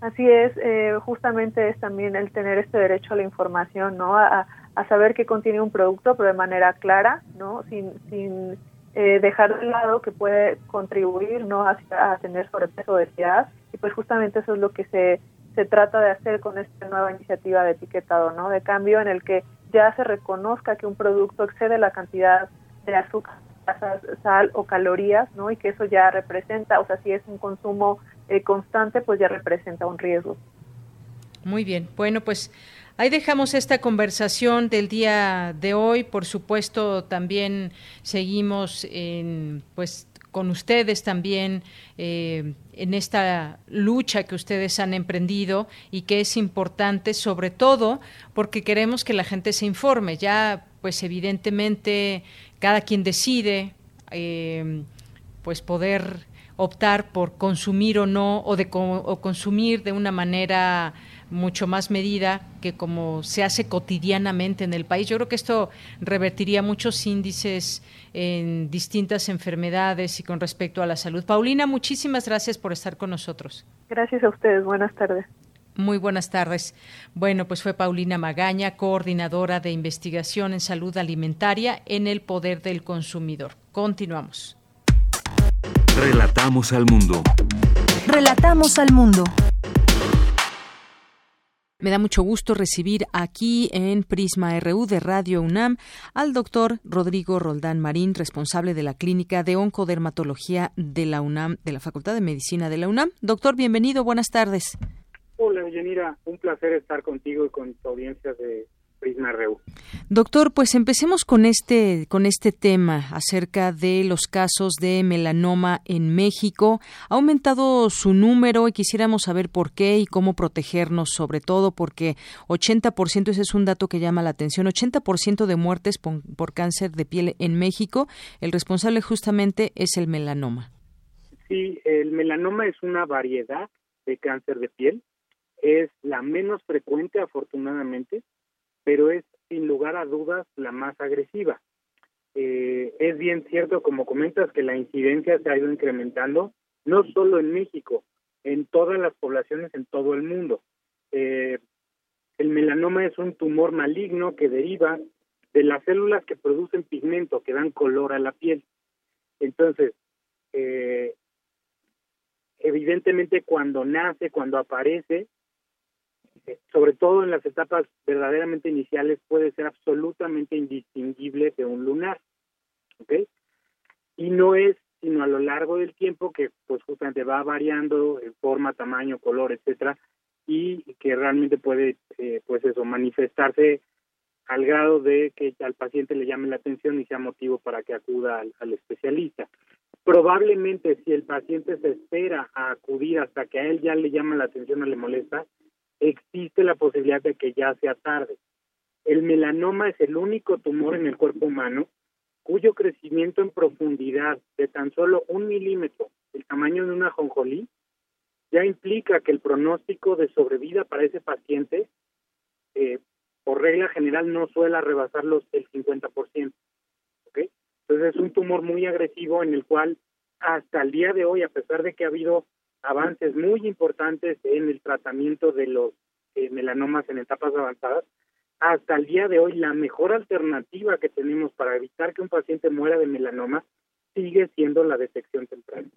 Así es, eh, justamente es también el tener este derecho a la información, ¿no? A, saber qué contiene un producto, pero de manera clara, ¿no? Sin, sin eh, dejar de lado que puede contribuir no a, tener sobrepeso obesidad y pues justamente eso es lo que se, se trata de hacer con esta nueva iniciativa de etiquetado, ¿no? De cambio en el que ya se reconozca que un producto excede la cantidad de azúcar, sal o calorías, ¿no? Y que eso ya representa, o sea, si es un consumo eh, constante, pues ya representa un riesgo. Muy bien. Bueno, pues Ahí dejamos esta conversación del día de hoy. Por supuesto, también seguimos en, pues, con ustedes también eh, en esta lucha que ustedes han emprendido y que es importante, sobre todo porque queremos que la gente se informe. Ya, pues, evidentemente, cada quien decide, eh, pues, poder optar por consumir o no o de o consumir de una manera mucho más medida que como se hace cotidianamente en el país. Yo creo que esto revertiría muchos índices en distintas enfermedades y con respecto a la salud. Paulina, muchísimas gracias por estar con nosotros. Gracias a ustedes. Buenas tardes. Muy buenas tardes. Bueno, pues fue Paulina Magaña, coordinadora de investigación en salud alimentaria en el poder del consumidor. Continuamos. Relatamos al mundo. Relatamos al mundo. Me da mucho gusto recibir aquí en Prisma RU de Radio UNAM al doctor Rodrigo Roldán Marín, responsable de la Clínica de Oncodermatología de la UNAM, de la Facultad de Medicina de la UNAM. Doctor, bienvenido, buenas tardes. Hola, Yanira, un placer estar contigo y con tu audiencia de Doctor, pues empecemos con este con este tema acerca de los casos de melanoma en México. Ha aumentado su número y quisiéramos saber por qué y cómo protegernos, sobre todo porque 80%, ese es un dato que llama la atención, 80% de muertes por, por cáncer de piel en México, el responsable justamente es el melanoma. Sí, el melanoma es una variedad de cáncer de piel, es la menos frecuente afortunadamente, pero es sin lugar a dudas la más agresiva. Eh, es bien cierto, como comentas, que la incidencia se ha ido incrementando, no solo en México, en todas las poblaciones en todo el mundo. Eh, el melanoma es un tumor maligno que deriva de las células que producen pigmento, que dan color a la piel. Entonces, eh, evidentemente cuando nace, cuando aparece, sobre todo en las etapas verdaderamente iniciales, puede ser absolutamente indistinguible de un lunar. ¿Ok? Y no es sino a lo largo del tiempo que pues justamente va variando en forma, tamaño, color, etcétera, y que realmente puede eh, pues eso manifestarse al grado de que al paciente le llame la atención y sea motivo para que acuda al, especialista. Probablemente si el paciente se espera a acudir hasta que a él ya le llama la atención o le molesta, existe la posibilidad de que ya sea tarde. El melanoma es el único tumor en el cuerpo humano cuyo crecimiento en profundidad de tan solo un milímetro, el tamaño de una jonjolí, ya implica que el pronóstico de sobrevida para ese paciente, eh, por regla general, no suele rebasar los el 50%. ¿okay? Entonces es un tumor muy agresivo en el cual hasta el día de hoy, a pesar de que ha habido avances muy importantes en el tratamiento de los eh, melanomas en etapas avanzadas. Hasta el día de hoy, la mejor alternativa que tenemos para evitar que un paciente muera de melanoma sigue siendo la detección temprana.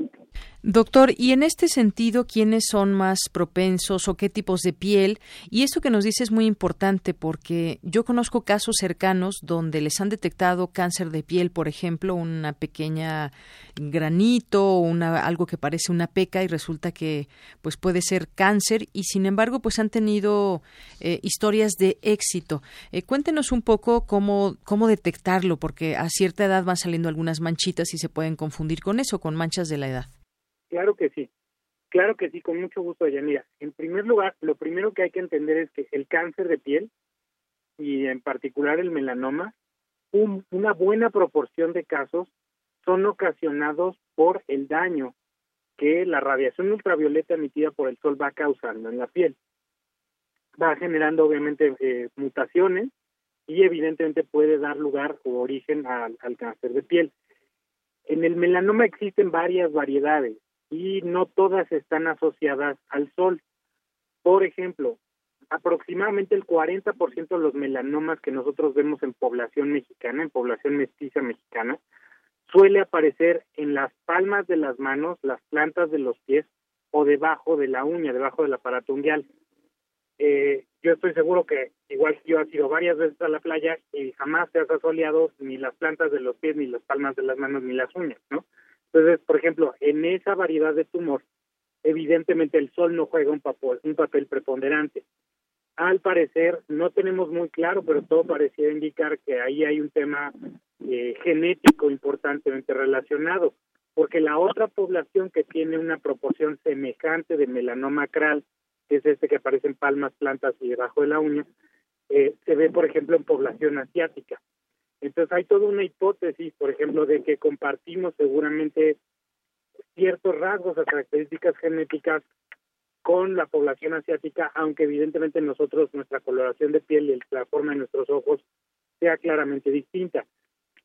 Doctor, y en este sentido, ¿quiénes son más propensos o qué tipos de piel? Y esto que nos dice es muy importante porque yo conozco casos cercanos donde les han detectado cáncer de piel, por ejemplo, una pequeña granito una, algo que parece una peca y resulta que pues puede ser cáncer y sin embargo pues han tenido eh, historias de éxito. Eh, cuéntenos un poco cómo, cómo detectarlo porque a cierta edad van saliendo algunas manchitas y se pueden confundir con eso, con manchas de la edad. Claro que sí, claro que sí, con mucho gusto, Yanira. En primer lugar, lo primero que hay que entender es que el cáncer de piel y en particular el melanoma, una buena proporción de casos son ocasionados por el daño que la radiación ultravioleta emitida por el sol va causando en la piel. Va generando obviamente eh, mutaciones y evidentemente puede dar lugar o origen al cáncer de piel. En el melanoma existen varias variedades y no todas están asociadas al sol. Por ejemplo, aproximadamente el 40% de los melanomas que nosotros vemos en población mexicana, en población mestiza mexicana, suele aparecer en las palmas de las manos, las plantas de los pies o debajo de la uña, debajo del aparato unguial. Eh, yo estoy seguro que igual yo he ido varias veces a la playa y jamás te has asoleado ni las plantas de los pies, ni las palmas de las manos, ni las uñas, ¿no? Entonces, por ejemplo, en esa variedad de tumor, evidentemente el sol no juega un papel, un papel preponderante. al parecer no tenemos muy claro, pero todo parecía indicar que ahí hay un tema eh, genético importantemente relacionado, porque la otra población que tiene una proporción semejante de melanoma acral, que es este que aparece en palmas, plantas y debajo de la uña, eh, se ve, por ejemplo, en población asiática. Entonces hay toda una hipótesis, por ejemplo, de que compartimos seguramente ciertos rasgos o características genéticas con la población asiática, aunque evidentemente nosotros, nuestra coloración de piel y la forma de nuestros ojos sea claramente distinta.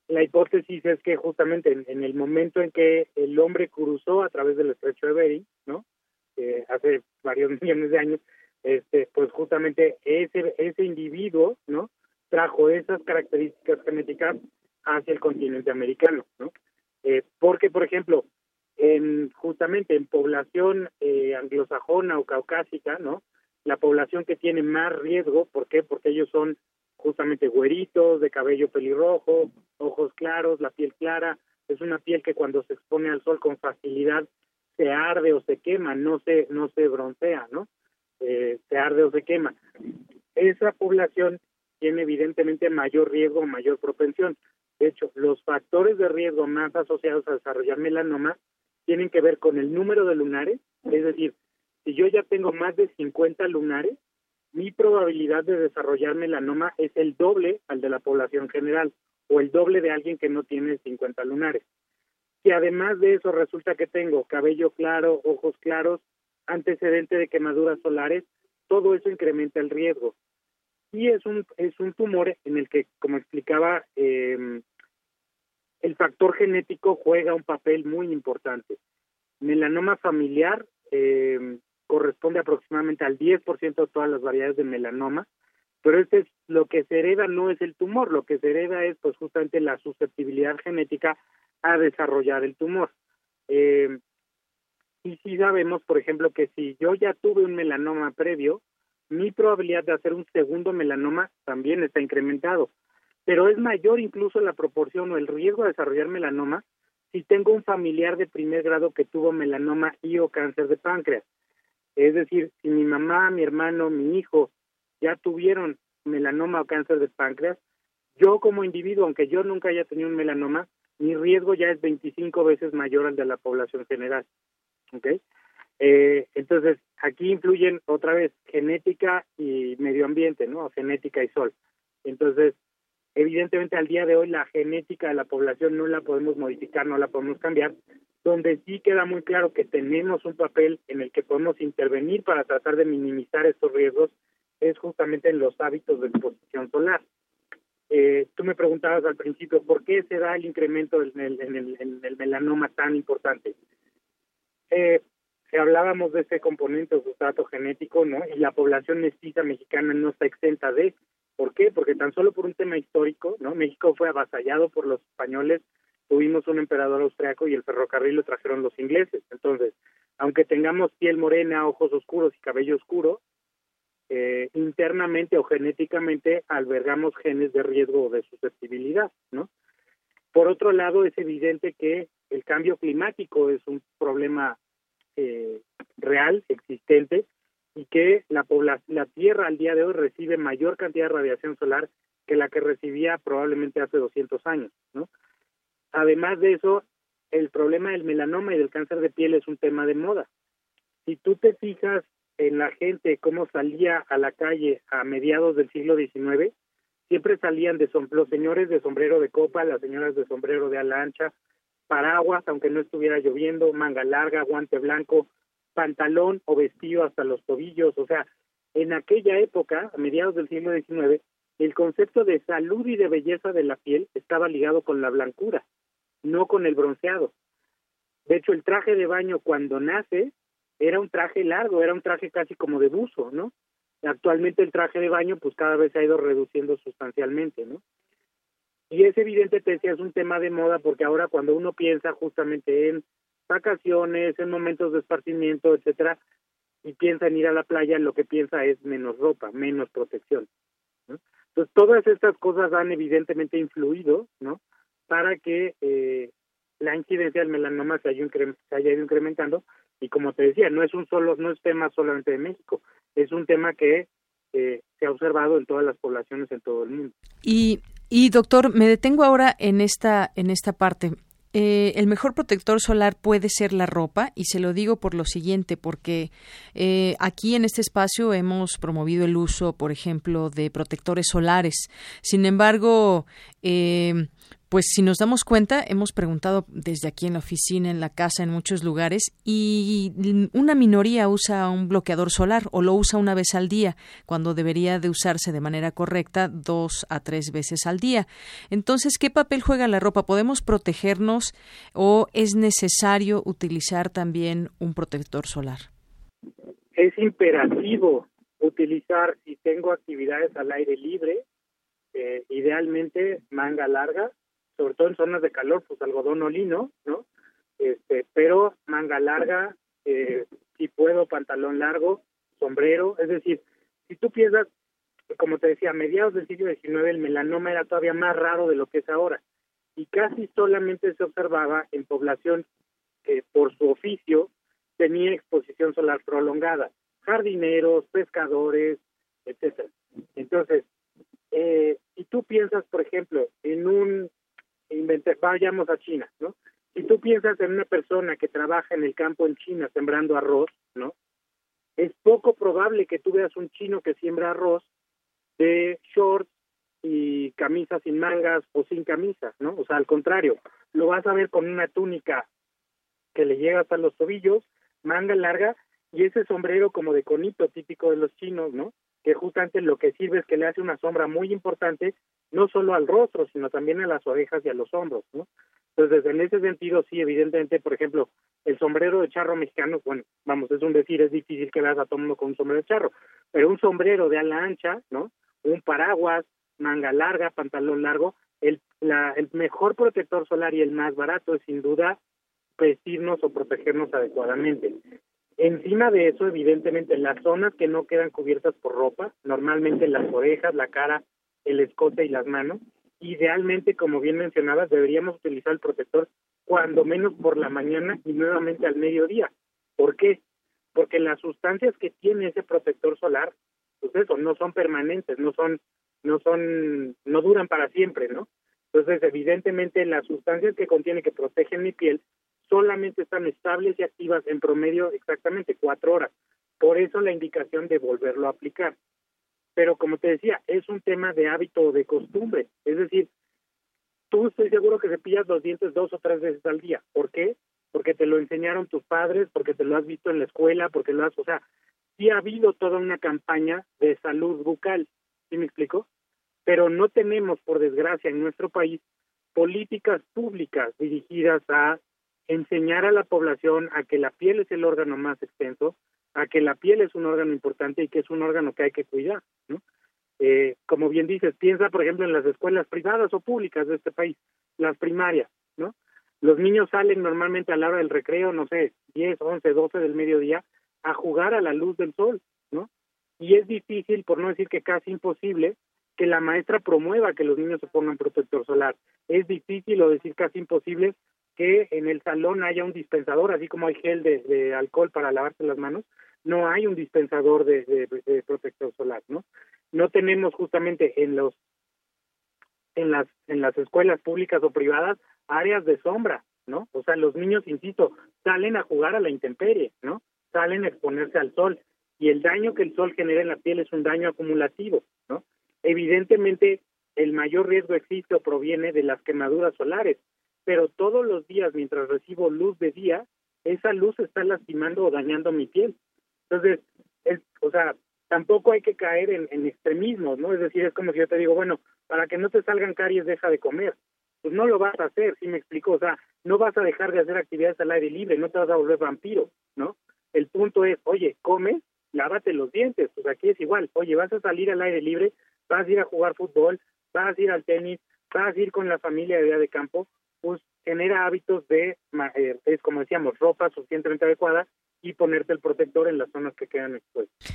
La hipótesis es que justamente en, el momento en que el hombre cruzó a través del estrecho de Bering, ¿no? Eh, hace varios millones de años, este, pues justamente ese, ese individuo, ¿no? Trajo esas características genéticas hacia el continente americano, ¿no? Eh, porque, por ejemplo, en justamente en población eh, anglosajona o caucásica, ¿no? La población que tiene más riesgo, ¿por qué? Porque ellos son justamente güeritos, de cabello pelirrojo, ojos claros, la piel clara, es una piel que cuando se expone al sol con facilidad se arde o se quema, no se no se broncea, ¿no? Eh, se arde o se quema. Esa población tiene evidentemente mayor riesgo, mayor propensión. De hecho, los factores de riesgo más asociados a desarrollar melanoma tienen que ver con el número de lunares, es decir, si yo ya tengo más de 50 lunares, mi probabilidad de desarrollar melanoma es el doble al de la población general o el doble de alguien que no tiene 50 lunares. Si además de eso resulta que tengo cabello claro, ojos claros, antecedente de quemaduras solares, todo eso incrementa el riesgo. Y es un, es un tumor en el que, como explicaba, eh, el factor genético juega un papel muy importante. Melanoma familiar eh, corresponde aproximadamente al 10% de todas las variedades de melanoma, pero este es lo que se hereda no es el tumor, lo que se hereda es pues justamente la susceptibilidad genética a desarrollar el tumor. Eh, y sí sabemos, por ejemplo, que si yo ya tuve un melanoma previo, mi probabilidad de hacer un segundo melanoma también está incrementado pero es mayor incluso la proporción o el riesgo de desarrollar melanoma si tengo un familiar de primer grado que tuvo melanoma y o cáncer de páncreas. Es decir, si mi mamá, mi hermano, mi hijo ya tuvieron melanoma o cáncer de páncreas, yo como individuo, aunque yo nunca haya tenido un melanoma, mi riesgo ya es 25 veces mayor al de la población general. ¿Ok? Eh, entonces, aquí influyen otra vez genética y medio ambiente, ¿no? Genética y sol. Entonces, Evidentemente, al día de hoy, la genética de la población no la podemos modificar, no la podemos cambiar, donde sí queda muy claro que tenemos un papel en el que podemos intervenir para tratar de minimizar estos riesgos, es justamente en los hábitos de exposición solar. Eh, tú me preguntabas al principio, ¿por qué se da el incremento en el, melanoma tan importante? Eh, hablábamos de ese componente o sustrato genético, ¿no? Y la población mestiza mexicana no está exenta de, ¿Por qué? Porque tan solo por un tema histórico, ¿no? México fue avasallado por los españoles, tuvimos un emperador austriaco y el ferrocarril lo trajeron los ingleses. Entonces, aunque tengamos piel morena, ojos oscuros y cabello oscuro, eh, internamente o genéticamente albergamos genes de riesgo o de susceptibilidad, ¿no? Por otro lado, es evidente que el cambio climático es un problema eh, real, existente, y que la, la Tierra al día de hoy recibe mayor cantidad de radiación solar que la que recibía probablemente hace 200 años, ¿no? Además de eso, el problema del melanoma y del cáncer de piel es un tema de moda. Si tú te fijas en la gente cómo salía a la calle a mediados del siglo XIX, siempre salían de los señores de sombrero de copa, las señoras de sombrero de ala ancha, paraguas, aunque no estuviera lloviendo, manga larga, guante blanco, pantalón o vestido hasta los tobillos. O sea, en aquella época, a mediados del siglo XIX, el concepto de salud y de belleza de la piel estaba ligado con la blancura, no con el bronceado. De hecho, el traje de baño cuando nace era un traje largo, era un traje casi como de buzo, ¿no? Actualmente el traje de baño pues cada vez se ha ido reduciendo sustancialmente, ¿no? Y es evidente, te decía, es un tema de moda porque ahora cuando uno piensa justamente en vacaciones, en momentos de esparcimiento, etcétera, y piensa en ir a la playa, lo que piensa es menos ropa, menos protección. Entonces, todas estas cosas han evidentemente influido, ¿no? Para que eh, la incidencia del melanoma se haya, se haya ido incrementando y como te decía, no es un solo, no es tema solamente de México, es un tema que eh, se ha observado en todas las poblaciones en todo el mundo. Y, y doctor, me detengo ahora en esta, en esta parte. Eh, el mejor protector solar puede ser la ropa y se lo digo por lo siguiente, porque eh, aquí en este espacio hemos promovido el uso, por ejemplo, de protectores solares. Sin embargo, eh, pues si nos damos cuenta, hemos preguntado desde aquí en la oficina, en la casa, en muchos lugares, y una minoría usa un bloqueador solar o lo usa una vez al día, cuando debería de usarse de manera correcta dos a tres veces al día. Entonces, ¿qué papel juega la ropa? ¿Podemos protegernos o es necesario utilizar también un protector solar? Es imperativo utilizar, si tengo actividades al aire libre, eh, idealmente manga larga, sobre todo en zonas de calor, pues algodón o lino, ¿no? Este, pero manga larga, eh, si puedo, pantalón largo, sombrero, es decir, si tú piensas, como te decía, a mediados del siglo XIX el melanoma era todavía más raro de lo que es ahora y casi solamente se observaba en población que por su oficio tenía exposición solar prolongada, jardineros, pescadores, etcétera. Entonces, eh, si tú piensas, por ejemplo, en un vayamos a China, ¿no? Si tú piensas en una persona que trabaja en el campo en China sembrando arroz, ¿no? Es poco probable que tú veas un chino que siembra arroz de shorts y camisas sin mangas o sin camisas, ¿no? O sea, al contrario, lo vas a ver con una túnica que le llega hasta los tobillos, manga larga y ese sombrero como de conito típico de los chinos, ¿no? Que justamente lo que sirve es que le hace una sombra muy importante no solo al rostro, sino también a las orejas y a los hombros, ¿no? Entonces, en ese sentido, sí, evidentemente, por ejemplo, el sombrero de charro mexicano, bueno, vamos, es un decir, es difícil que veas a todo mundo con un sombrero de charro, pero un sombrero de ala ancha, ¿no? Un paraguas, manga larga, pantalón largo, el, la, el mejor protector solar y el más barato es sin duda vestirnos o protegernos adecuadamente. Encima de eso, evidentemente, las zonas que no quedan cubiertas por ropa, normalmente las orejas, la cara, el escote y las manos. Idealmente, como bien mencionabas, deberíamos utilizar el protector cuando menos por la mañana y nuevamente al mediodía. ¿Por qué? Porque las sustancias que tiene ese protector solar, pues eso, no son permanentes, no son, no son, no duran para siempre, ¿no? Entonces, evidentemente, las sustancias que contiene que protegen mi piel solamente están estables y activas en promedio exactamente cuatro horas. Por eso la indicación de volverlo a aplicar pero como te decía, es un tema de hábito o de costumbre. Es decir, tú estoy seguro que cepillas los dientes dos o tres veces al día. ¿Por qué? Porque te lo enseñaron tus padres, porque te lo has visto en la escuela, porque lo has, o sea, sí ha habido toda una campaña de salud bucal, ¿sí me explico? Pero no tenemos, por desgracia, en nuestro país políticas públicas dirigidas a enseñar a la población a que la piel es el órgano más extenso, a que la piel es un órgano importante y que es un órgano que hay que cuidar, ¿no? Eh, como bien dices, piensa, por ejemplo, en las escuelas privadas o públicas de este país, las primarias, ¿no? Los niños salen normalmente a la hora del recreo, no sé, 10, 11, 12 del mediodía, a jugar a la luz del sol, ¿no? Y es difícil, por no decir que casi imposible, que la maestra promueva que los niños se pongan protector solar. Es difícil o decir casi imposible que en el salón haya un dispensador, así como hay gel de, alcohol para lavarse las manos, no hay un dispensador de, protector solar, ¿no? No tenemos justamente en los en las en las escuelas públicas o privadas áreas de sombra, ¿no? O sea, los niños, insisto, salen a jugar a la intemperie, ¿no? Salen a exponerse al sol y el daño que el sol genera en la piel es un daño acumulativo, ¿no? Evidentemente, el mayor riesgo existe o proviene de las quemaduras solares, pero todos los días mientras recibo luz de día, esa luz está lastimando o dañando mi piel. Entonces, es, o sea, tampoco hay que caer en, extremismos, ¿no? Es decir, es como si yo te digo, bueno, para que no te salgan caries, deja de comer. Pues no lo vas a hacer, ¿sí me explico? O sea, no vas a dejar de hacer actividades al aire libre, no te vas a volver vampiro, ¿no? El punto es, oye, come, lávate los dientes, pues aquí es igual, oye, vas a salir al aire libre, vas a ir a jugar fútbol, vas a ir al tenis, vas a ir con la familia de día de campo, pues genera hábitos de, eh, es como decíamos, ropa suficientemente adecuada y ponerte el protector en las zonas que quedan expuestas.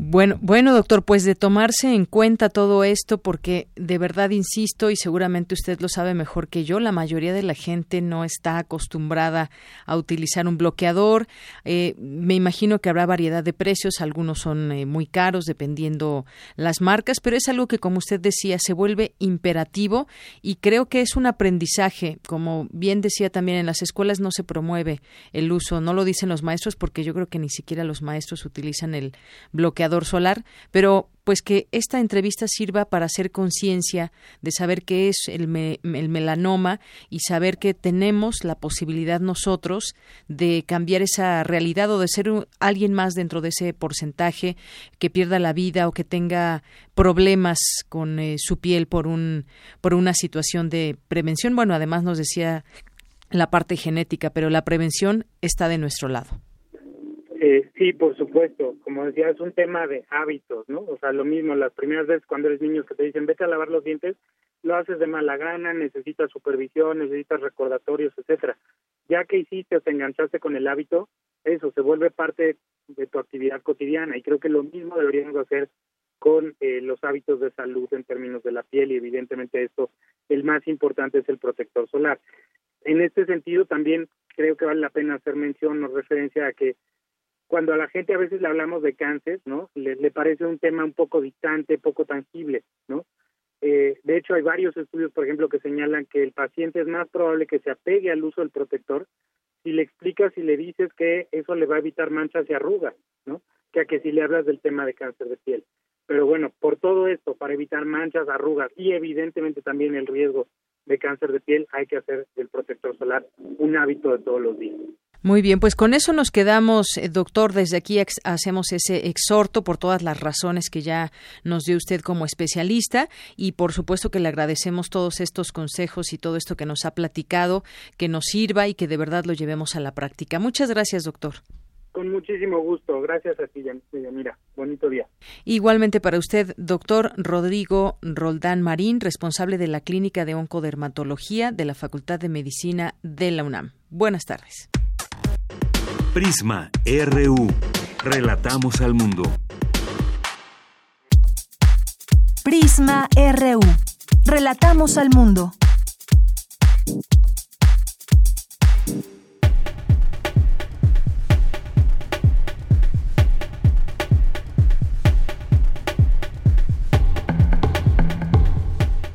Bueno, bueno, doctor, pues de tomarse en cuenta todo esto, porque de verdad insisto, y seguramente usted lo sabe mejor que yo, la mayoría de la gente no está acostumbrada a utilizar un bloqueador. Eh, me imagino que habrá variedad de precios, algunos son eh, muy caros dependiendo las marcas, pero es algo que, como usted decía, se vuelve imperativo y creo que es un aprendizaje. Como bien decía también, en las escuelas no se promueve el uso, no lo dicen los maestros, porque yo creo que ni siquiera los maestros utilizan el bloqueador solar, pero pues que esta entrevista sirva para hacer conciencia de saber qué es el, el, melanoma y saber que tenemos la posibilidad nosotros de cambiar esa realidad o de ser alguien más dentro de ese porcentaje que pierda la vida o que tenga problemas con eh, su piel por un por una situación de prevención. Bueno, además nos decía la parte genética, pero la prevención está de nuestro lado. Eh, sí, por supuesto. Como decía, es un tema de hábitos, ¿no? O sea, lo mismo, las primeras veces cuando eres niño que te dicen, vete a lavar los dientes, lo haces de mala gana, necesitas supervisión, necesitas recordatorios, etcétera. Ya que hiciste o te enganchaste con el hábito, eso se vuelve parte de tu actividad cotidiana y creo que lo mismo deberíamos hacer con eh, los hábitos de salud en términos de la piel y evidentemente esto, el más importante es el protector solar. En este sentido también creo que vale la pena hacer mención o referencia a que cuando a la gente a veces le hablamos de cáncer, ¿no? Le, parece un tema un poco distante, poco tangible, ¿no? Eh, de hecho, hay varios estudios, por ejemplo, que señalan que el paciente es más probable que se apegue al uso del protector si le explicas y le dices que eso le va a evitar manchas y arrugas, ¿no? Que a que si le hablas del tema de cáncer de piel. Pero bueno, por todo esto, para evitar manchas, arrugas y evidentemente también el riesgo de cáncer de piel, hay que hacer del protector solar un hábito de todos los días. Muy bien, pues con eso nos quedamos, eh, doctor. Desde aquí hacemos ese exhorto por todas las razones que ya nos dio usted como especialista y por supuesto que le agradecemos todos estos consejos y todo esto que nos ha platicado, que nos sirva y que de verdad lo llevemos a la práctica. Muchas gracias, doctor. Con muchísimo gusto. Gracias a ti, Mira, bonito día. Igualmente para usted, doctor Rodrigo Roldán Marín, responsable de la Clínica de Oncodermatología de la Facultad de Medicina de la UNAM. Buenas tardes. Prisma RU. Relatamos al mundo. Prisma RU. Relatamos al mundo.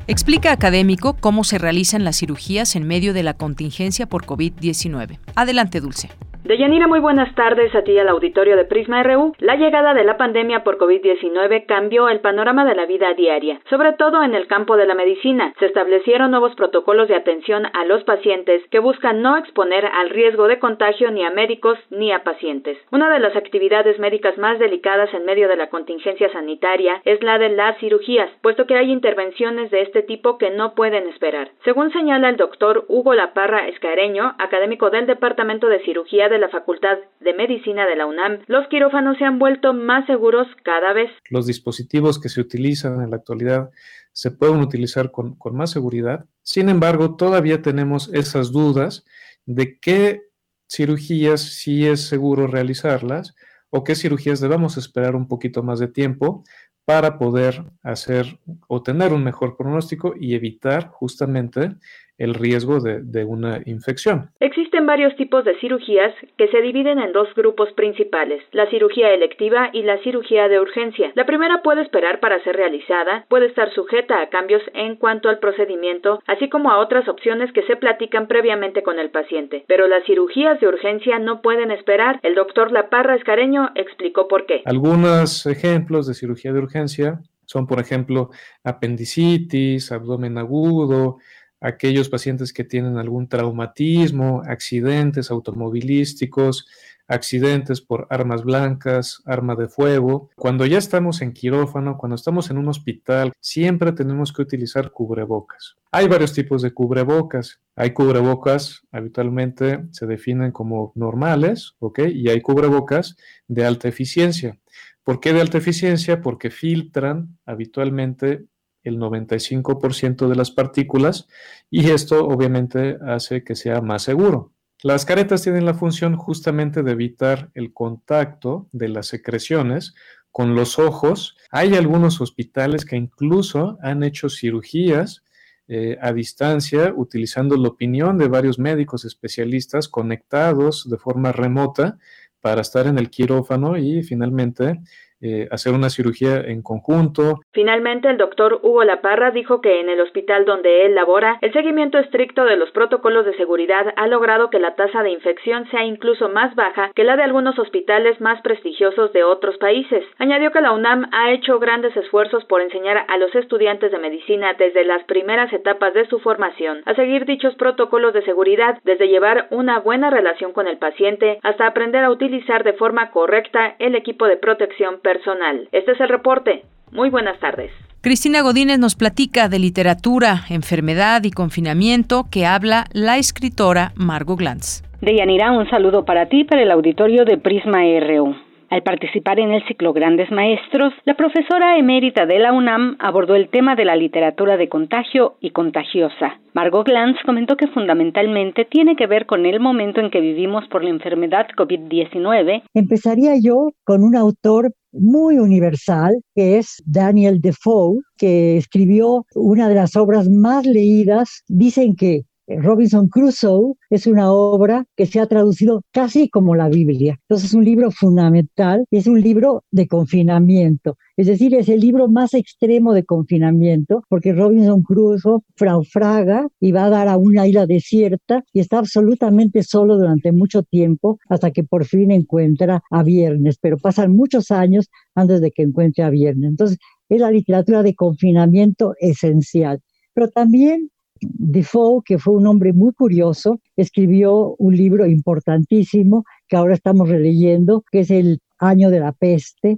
Explica académico cómo se realizan las cirugías en medio de la contingencia por COVID-19. Adelante, Dulce. Deyanira, muy buenas tardes a ti al auditorio de Prisma RU. La llegada de la pandemia por COVID-19 cambió el panorama de la vida diaria, sobre todo en el campo de la medicina. Se establecieron nuevos protocolos de atención a los pacientes que buscan no exponer al riesgo de contagio ni a médicos ni a pacientes. Una de las actividades médicas más delicadas en medio de la contingencia sanitaria es la de las cirugías, puesto que hay intervenciones de este tipo que no pueden esperar. Según señala el doctor Hugo Laparra Escareño, académico del Departamento de Cirugía de la Facultad de Medicina de la UNAM, los quirófanos se han vuelto más seguros cada vez. Los dispositivos que se utilizan en la actualidad se pueden utilizar con, con más seguridad. Sin embargo, todavía tenemos esas dudas de qué cirugías sí es seguro realizarlas o qué cirugías debamos esperar un poquito más de tiempo para poder hacer o tener un mejor pronóstico y evitar justamente el riesgo de, una infección. Existen varios tipos de cirugías que se dividen en dos grupos principales, la cirugía electiva y la cirugía de urgencia. La primera puede esperar para ser realizada, puede estar sujeta a cambios en cuanto al procedimiento, así como a otras opciones que se platican previamente con el paciente. Pero las cirugías de urgencia no pueden esperar. El doctor Laparra Escareño explicó por qué. Algunos ejemplos de cirugía de urgencia son, por ejemplo, apendicitis, abdomen agudo, aquellos pacientes que tienen algún traumatismo, accidentes automovilísticos, accidentes por armas blancas, arma de fuego. Cuando ya estamos en quirófano, cuando estamos en un hospital, siempre tenemos que utilizar cubrebocas. Hay varios tipos de cubrebocas. Hay cubrebocas, habitualmente se definen como normales, ¿ok? Y hay cubrebocas de alta eficiencia. ¿Por qué de alta eficiencia? Porque filtran habitualmente el 95% de las partículas y esto obviamente hace que sea más seguro. Las caretas tienen la función justamente de evitar el contacto de las secreciones con los ojos. Hay algunos hospitales que incluso han hecho cirugías eh, a distancia utilizando la opinión de varios médicos especialistas conectados de forma remota para estar en el quirófano y finalmente eh, hacer una cirugía en conjunto. Finalmente, el doctor Hugo Laparra dijo que en el hospital donde él labora, el seguimiento estricto de los protocolos de seguridad ha logrado que la tasa de infección sea incluso más baja que la de algunos hospitales más prestigiosos de otros países. Añadió que la UNAM ha hecho grandes esfuerzos por enseñar a los estudiantes de medicina desde las primeras etapas de su formación a seguir dichos protocolos de seguridad, desde llevar una buena relación con el paciente hasta aprender a utilizar de forma correcta el equipo de protección personal personal. Este es el reporte. Muy buenas tardes. Cristina Godínez nos platica de literatura, enfermedad y confinamiento que habla la escritora Margot Glantz. Deyanira, un saludo para ti para el auditorio de Prisma RU. Al participar en el ciclo Grandes Maestros, la profesora emérita de la UNAM abordó el tema de la literatura de contagio y contagiosa. Margot Glantz comentó que fundamentalmente tiene que ver con el momento en que vivimos por la enfermedad COVID-19. Empezaría yo con un autor muy universal, que es Daniel Defoe, que escribió una de las obras más leídas. Dicen que Robinson Crusoe es una obra que se ha traducido casi como la Biblia. Entonces es un libro fundamental, es un libro de confinamiento. Es decir, es el libro más extremo de confinamiento, porque Robinson Crusoe fraufraga y va a dar a una isla desierta y está absolutamente solo durante mucho tiempo hasta que por fin encuentra a Viernes, pero pasan muchos años antes de que encuentre a Viernes. Entonces, es la literatura de confinamiento esencial. Pero también Defoe, que fue un hombre muy curioso, escribió un libro importantísimo que ahora estamos releyendo, que es El año de la peste.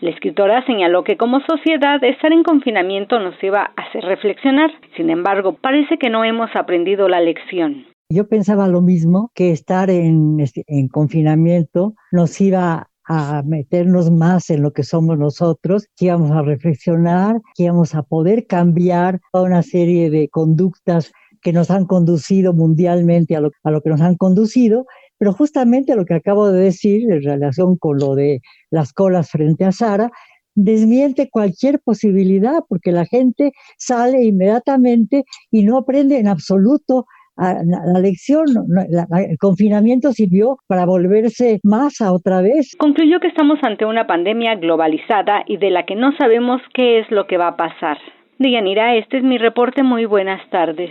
La escritora señaló que como sociedad estar en confinamiento nos iba a hacer reflexionar. Sin embargo, parece que no hemos aprendido la lección. Yo pensaba lo mismo, que estar en, en confinamiento nos iba a meternos más en lo que somos nosotros, que íbamos a reflexionar, que íbamos a poder cambiar toda una serie de conductas que nos han conducido mundialmente a lo, a lo que nos han conducido, pero justamente lo que acabo de decir en relación con lo de las colas frente a Sara, desmiente cualquier posibilidad porque la gente sale inmediatamente y no aprende en absoluto la lección, el confinamiento sirvió para volverse masa otra vez. Concluyó que estamos ante una pandemia globalizada y de la que no sabemos qué es lo que va a pasar. Dianira, este es mi reporte. Muy buenas tardes.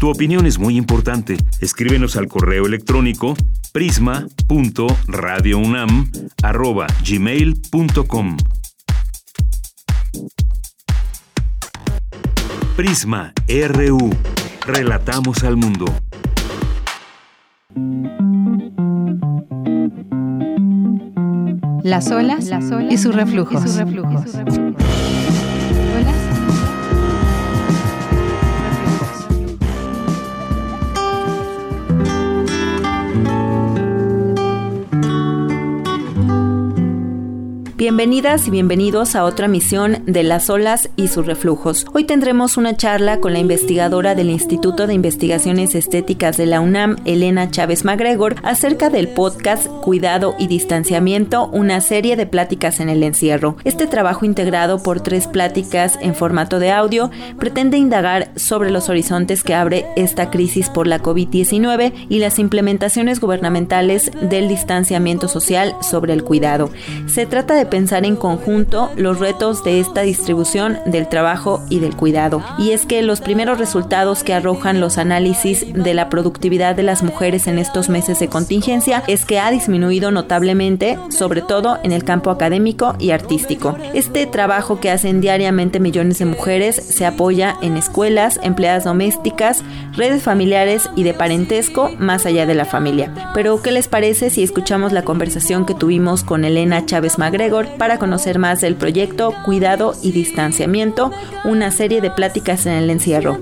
Tu opinión es muy importante. Escríbenos al correo electrónico prisma.radiounam@gmail.com. Prisma RU. Relatamos al mundo. Las olas, Las olas y sus reflujos. Bienvenidas y bienvenidos a otra misión de las olas y sus reflujos. Hoy tendremos una charla con la investigadora del Instituto de Investigaciones Estéticas de la UNAM, Elena Chávez MacGregor, acerca del podcast Cuidado y Distanciamiento, una serie de pláticas en el encierro. Este trabajo integrado por tres pláticas en formato de audio pretende indagar sobre los horizontes que abre esta crisis por la COVID-19 y las implementaciones gubernamentales del distanciamiento social sobre el cuidado. Se trata de pensar en conjunto los retos de esta distribución del trabajo y del cuidado. Y es que los primeros resultados que arrojan los análisis de la productividad de las mujeres en estos meses de contingencia es que ha disminuido notablemente, sobre todo en el campo académico y artístico. Este trabajo que hacen diariamente millones de mujeres se apoya en escuelas, empleadas domésticas, redes familiares y de parentesco más allá de la familia. Pero, ¿qué les parece si escuchamos la conversación que tuvimos con Elena Chávez Magregor? Para conocer más del proyecto Cuidado y Distanciamiento, una serie de pláticas en el encierro.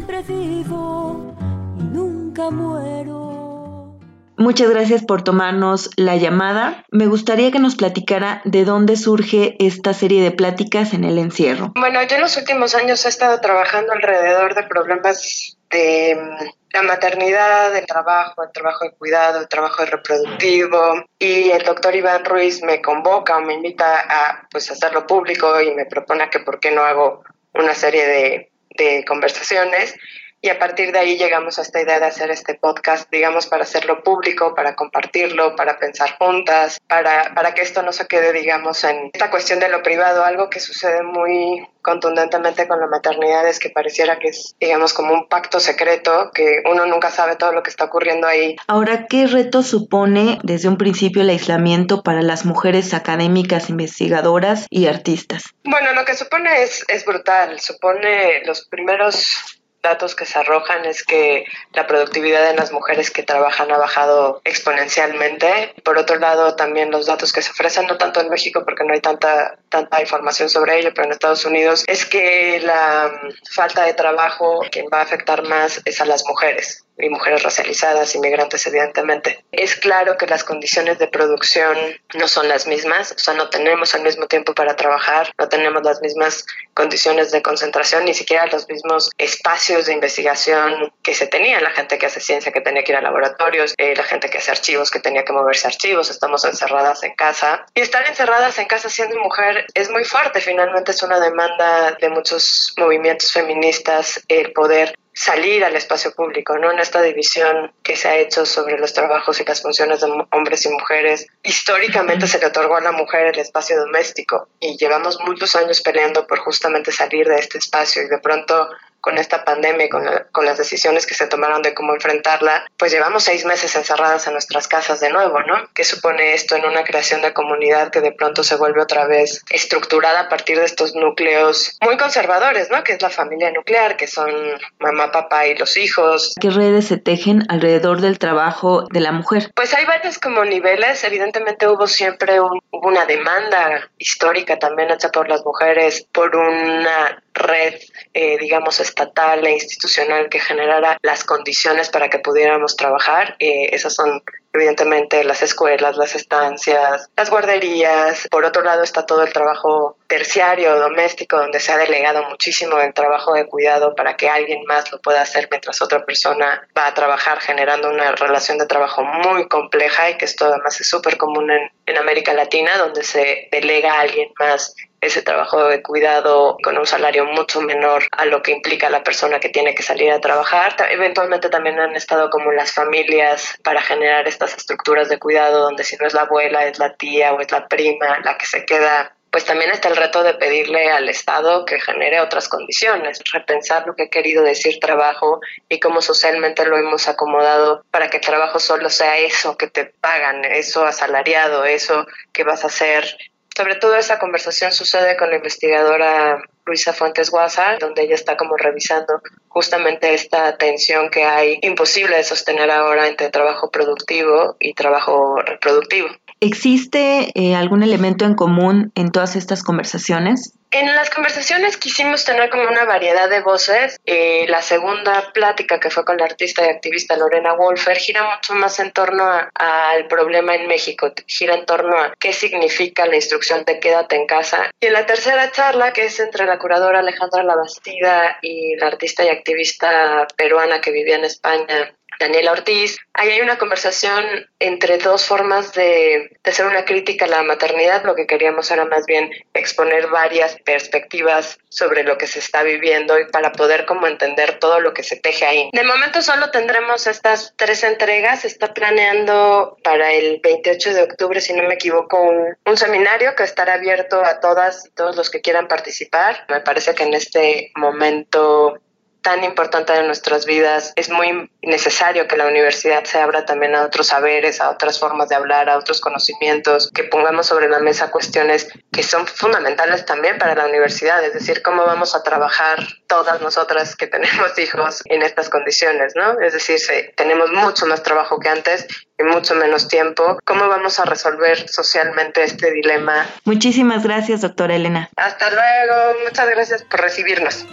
Muchas gracias por tomarnos la llamada. Me gustaría que nos platicara de dónde surge esta serie de pláticas en el encierro. Bueno, yo en los últimos años he estado trabajando alrededor de problemas de mm, la maternidad, el trabajo, el trabajo de cuidado, el trabajo reproductivo y el doctor Iván Ruiz me convoca o me invita a pues hacerlo público y me propone que por qué no hago una serie de, de conversaciones y a partir de ahí llegamos a esta idea de hacer este podcast, digamos, para hacerlo público, para compartirlo, para pensar juntas, para, para que esto no se quede, digamos, en esta cuestión de lo privado, algo que sucede muy contundentemente con la maternidad es que pareciera que es, digamos, como un pacto secreto, que uno nunca sabe todo lo que está ocurriendo ahí. Ahora, ¿qué reto supone desde un principio el aislamiento para las mujeres académicas, investigadoras y artistas? Bueno, lo que supone es, es brutal, supone los primeros datos que se arrojan es que la productividad de las mujeres que trabajan ha bajado exponencialmente. Por otro lado, también los datos que se ofrecen, no tanto en México porque no hay tanta, tanta información sobre ello, pero en Estados Unidos, es que la falta de trabajo quien va a afectar más es a las mujeres y mujeres racializadas, inmigrantes, evidentemente. Es claro que las condiciones de producción no son las mismas, o sea, no tenemos el mismo tiempo para trabajar, no tenemos las mismas condiciones de concentración, ni siquiera los mismos espacios de investigación que se tenía, la gente que hace ciencia que tenía que ir a laboratorios, eh, la gente que hace archivos que tenía que moverse archivos, estamos encerradas en casa. Y estar encerradas en casa siendo mujer es muy fuerte, finalmente es una demanda de muchos movimientos feministas el poder salir al espacio público, ¿no? En esta división que se ha hecho sobre los trabajos y las funciones de hombres y mujeres. Históricamente se le otorgó a la mujer el espacio doméstico y llevamos muchos años peleando por justamente salir de este espacio y de pronto con esta pandemia y con, con, las decisiones que se tomaron de cómo enfrentarla, pues llevamos seis meses encerradas en nuestras casas de nuevo, ¿no? ¿Qué supone esto en una creación de comunidad que de pronto se vuelve otra vez estructurada a partir de estos núcleos muy conservadores, ¿no? Que es la familia nuclear, que son mamá, papá y los hijos. ¿Qué redes se tejen alrededor del trabajo de la mujer? Pues hay varios como niveles. Evidentemente hubo siempre un, hubo una demanda histórica también hecha por las mujeres por una red, eh, digamos, estatal e institucional que generara las condiciones para que pudiéramos trabajar. Eh, esas son evidentemente las escuelas, las estancias, las guarderías. Por otro lado está todo el trabajo terciario, doméstico, donde se ha delegado muchísimo el trabajo de cuidado para que alguien más lo pueda hacer mientras otra persona va a trabajar, generando una relación de trabajo muy compleja y que esto además es súper común en, en América Latina, donde se delega a alguien más ese trabajo de cuidado con un salario mucho menor a lo que implica la persona que tiene que salir a trabajar. Eventualmente también han estado como las familias para generar estas estructuras de cuidado donde si no es la abuela, es la tía o es la prima la que se queda pues también está el reto de pedirle al Estado que genere otras condiciones, repensar lo que ha querido decir trabajo y cómo socialmente lo hemos acomodado para que el trabajo solo sea eso que te pagan, eso asalariado, eso que vas a hacer. Sobre todo esa conversación sucede con la investigadora Luisa Fuentes Guasa, donde ella está como revisando justamente esta tensión que hay imposible de sostener ahora entre trabajo productivo y trabajo reproductivo. ¿Existe eh, algún elemento en común en todas estas conversaciones? En las conversaciones quisimos tener como una variedad de voces. Eh, la segunda plática que fue con la artista y activista Lorena Wolfer gira mucho más en torno al problema en México, gira en torno a qué significa la instrucción de quédate en casa. Y en la tercera charla, que es entre la curadora Alejandra Labastida y la artista y activista peruana que vivía en España, Daniela Ortiz, ahí hay una conversación entre dos formas de, hacer una crítica a la maternidad. Lo que queríamos era más bien exponer varias perspectivas sobre lo que se está viviendo y para poder como entender todo lo que se teje ahí. De momento solo tendremos estas tres entregas. Se está planeando para el 28 de octubre, si no me equivoco, un, un seminario que estará abierto a todas y todos los que quieran participar. Me parece que en este momento tan importante de nuestras vidas, es muy necesario que la universidad se abra también a otros saberes, a otras formas de hablar, a otros conocimientos, que pongamos sobre la mesa cuestiones que son fundamentales también para la universidad, es decir, cómo vamos a trabajar todas nosotras que tenemos hijos en estas condiciones, ¿no? Es decir, tenemos mucho más trabajo que antes y mucho menos tiempo. ¿Cómo vamos a resolver socialmente este dilema? Muchísimas gracias, doctora Elena. Hasta luego, muchas gracias por recibirnos.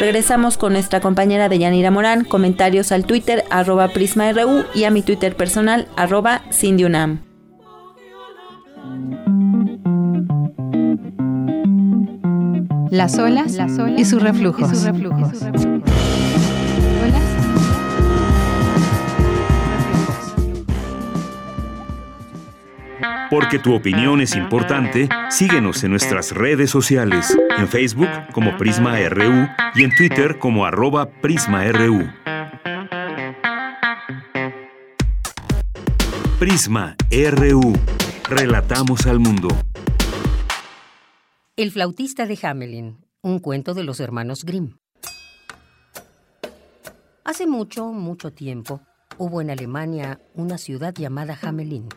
Regresamos con nuestra compañera de Yanira Morán, comentarios al Twitter arroba PrismaRU y a mi Twitter personal arroba Cindyunam. Las olas, y sus reflujos. Porque tu opinión es importante, síguenos en nuestras redes sociales, en Facebook como Prisma RU y en Twitter como arroba PrismaRU. Prisma RU. Relatamos al mundo. El flautista de Hamelin, un cuento de los hermanos Grimm. Hace mucho, mucho tiempo, hubo en Alemania una ciudad llamada Hamelin.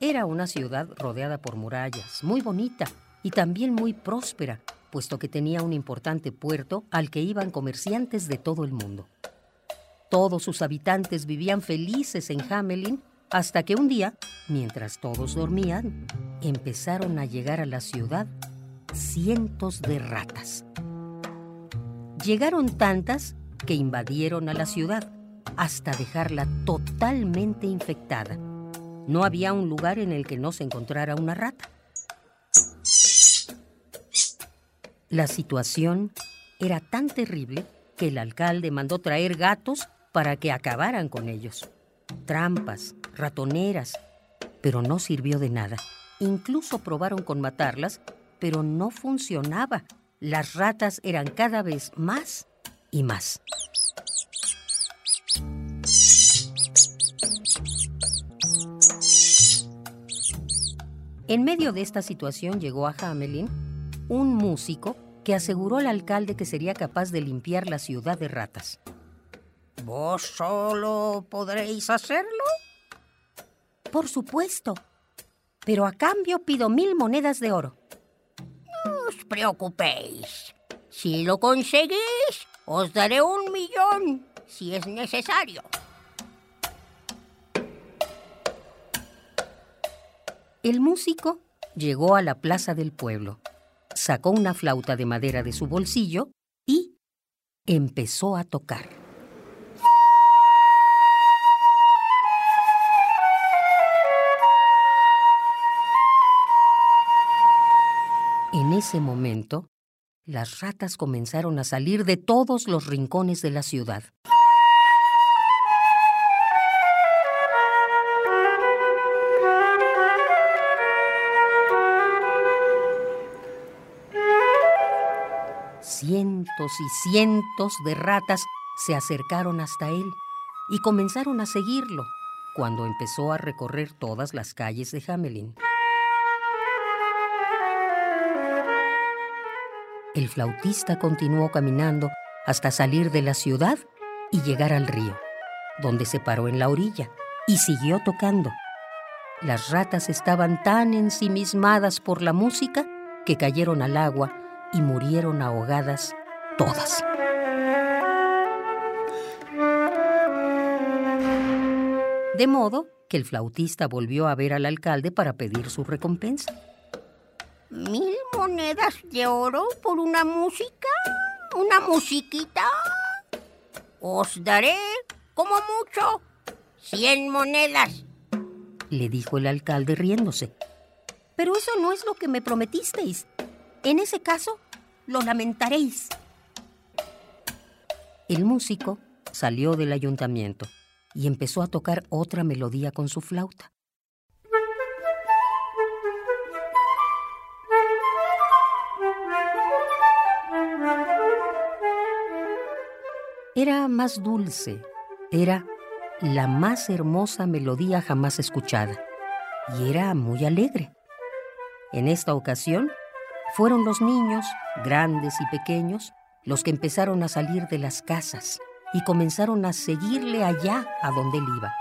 Era una ciudad rodeada por murallas, muy bonita y también muy próspera, puesto que tenía un importante puerto al que iban comerciantes de todo el mundo. Todos sus habitantes vivían felices en Hamelin hasta que un día, mientras todos dormían, empezaron a llegar a la ciudad cientos de ratas. Llegaron tantas que invadieron a la ciudad hasta dejarla totalmente infectada. No había un lugar en el que no se encontrara una rata. La situación era tan terrible que el alcalde mandó traer gatos para que acabaran con ellos. Trampas, ratoneras, pero no sirvió de nada. Incluso probaron con matarlas pero no funcionaba. Las ratas eran cada vez más y más. En medio de esta situación llegó a Hamelin un músico que aseguró al alcalde que sería capaz de limpiar la ciudad de ratas. ¿Vos solo podréis hacerlo? Por supuesto, pero a cambio pido mil monedas de oro os preocupéis. Si lo conseguís, os daré un millón si es necesario. El músico llegó a la plaza del pueblo, sacó una flauta de madera de su bolsillo y empezó a tocar. En ese momento, las ratas comenzaron a salir de todos los rincones de la ciudad. Y cientos de ratas se acercaron hasta él y comenzaron a seguirlo cuando empezó a recorrer todas las calles de Hamelin. El flautista continuó caminando hasta salir de la ciudad y llegar al río, donde se paró en la orilla y siguió tocando. Las ratas estaban tan ensimismadas por la música que cayeron al agua y murieron ahogadas todas. De modo que el flautista volvió a ver al alcalde para pedir su recompensa. ¿Mil monedas de oro por una música? ¿Una musiquita? Os daré, como mucho, cien monedas, le dijo el alcalde riéndose. Pero eso no es lo que me prometisteis. En ese caso, lo lamentaréis. El músico salió del ayuntamiento y empezó a tocar otra melodía con su flauta. Era más dulce, era la más hermosa melodía jamás escuchada y era muy alegre. En esta ocasión, fueron los niños, grandes y pequeños, los que empezaron a salir de las casas y comenzaron a seguirle allá a donde él iba.